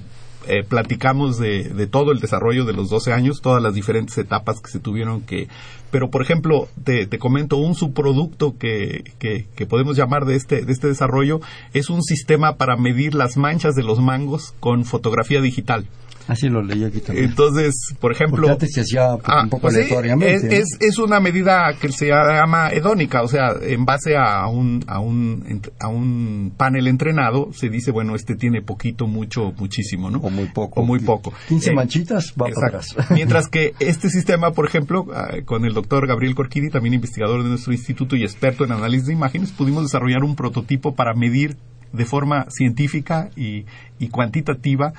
eh, platicamos de, todo el desarrollo de los 12 años, todas las diferentes etapas que se tuvieron que... Pero, por ejemplo, te, comento, un subproducto que, que, podemos llamar de este, de este desarrollo es un sistema para medir las manchas de los mangos con fotografía digital. Así lo leí aquí también. Entonces, por ejemplo... antes se hacía ah, un poco pues aleatoriamente. es, es, una medida que se llama hedónica, o sea, en base a un, a, un, a un panel entrenado, se dice, bueno, este tiene poquito, mucho, muchísimo, ¿no? O muy poco. O muy poco. 15 eh, manchitas, va para atrás. [laughs] Mientras que este sistema, por ejemplo, ah, con el doctor Gabriel Corquidi, también investigador de nuestro instituto y experto en análisis de imágenes, pudimos desarrollar un prototipo para medir de forma científica y, cuantitativa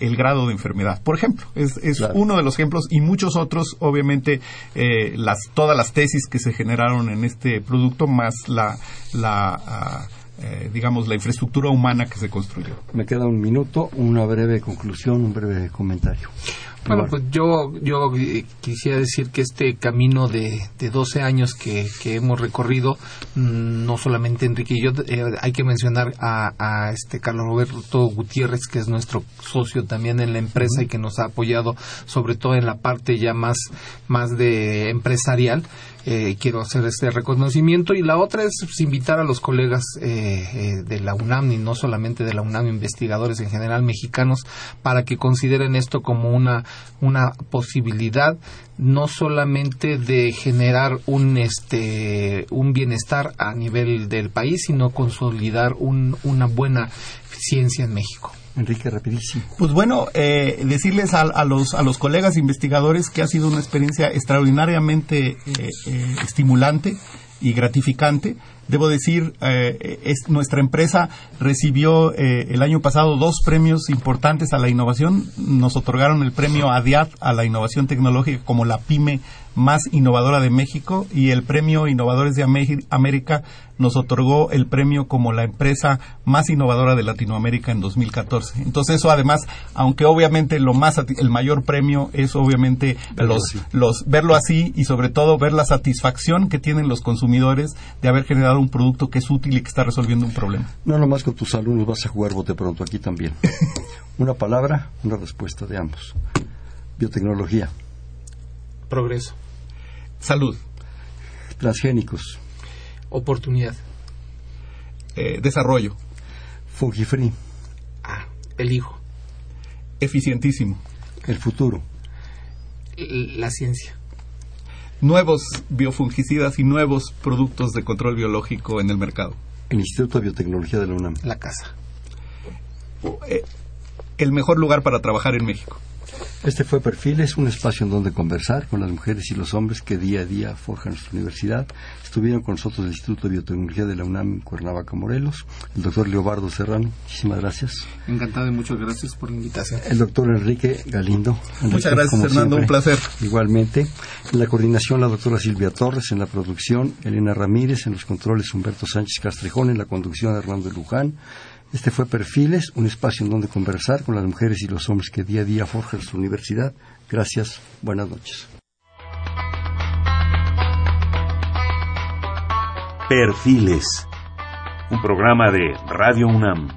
el grado de enfermedad. Por ejemplo, es, uno de los ejemplos y muchos otros, obviamente, eh, las, todas las tesis que se generaron en este producto más la, la ah, eh, digamos, la infraestructura humana que se construyó. Me queda un minuto, una breve conclusión, un breve comentario. Bueno, pues yo, yo quisiera decir que este camino de, de 12 años que, que hemos recorrido, mm, no solamente Enrique y yo, eh, hay que mencionar a, a, este Carlos Roberto Gutiérrez, que es nuestro socio también en la empresa y que nos ha apoyado sobre todo en la parte ya más, más de empresarial. Eh, quiero hacer este reconocimiento y la otra es pues, invitar a los colegas eh, eh, de la UNAM y no solamente de la UNAM, investigadores en general mexicanos, para que consideren esto como una, una posibilidad no solamente de generar un este un bienestar a nivel del país, sino consolidar un, una buena ciencia en México. Enrique, rapidísimo. Pues bueno, eh, decirles a, los, a los colegas investigadores que ha sido una experiencia extraordinariamente eh, eh, estimulante y gratificante. Debo decir, es, nuestra empresa recibió el año pasado dos premios importantes a la innovación. Nos otorgaron el premio ADIAT a la innovación tecnológica como la PYME más innovadora de México y el premio Innovadores de América nos otorgó el premio como la empresa más innovadora de Latinoamérica en 2014. Entonces eso además, aunque obviamente lo más el mayor premio es obviamente los, los verlo así y sobre todo ver la satisfacción que tienen los consumidores de haber generado un producto que es útil y que está resolviendo un problema. No nomás con tus alumnos vas a jugar bote pronto aquí también. [laughs] una palabra, una respuesta de ambos. Biotecnología. Progreso. Salud. Transgénicos. Oportunidad. Eh, desarrollo. Fungifree. Ah, el hijo. Eficientísimo. El futuro. La ciencia. Nuevos biofungicidas y nuevos productos de control biológico en el mercado. El Instituto de Biotecnología de la UNAM. La casa. Eh, el mejor lugar para trabajar en México. Este fue Perfiles, un espacio en donde conversar con las mujeres y los hombres que día a día forjan nuestra universidad. Estuvieron con nosotros el Instituto de Biotecnología de la UNAM Cuernavaca, Morelos, el doctor Leobardo Serrano. Muchísimas gracias. Encantado y muchas gracias por la invitación. El doctor Enrique Galindo. muchas gracias, Fernando. Un placer. Igualmente. En la coordinación, la doctora Silvia Torres. En la producción, Elena Ramírez. En los controles, Humberto Sánchez Castrejón. En la conducción, Hernando Luján. Este fue Perfiles, un espacio en donde conversar con las mujeres y los hombres que día a día forjan su universidad. Gracias, buenas noches. Perfiles, un programa de Radio UNAM.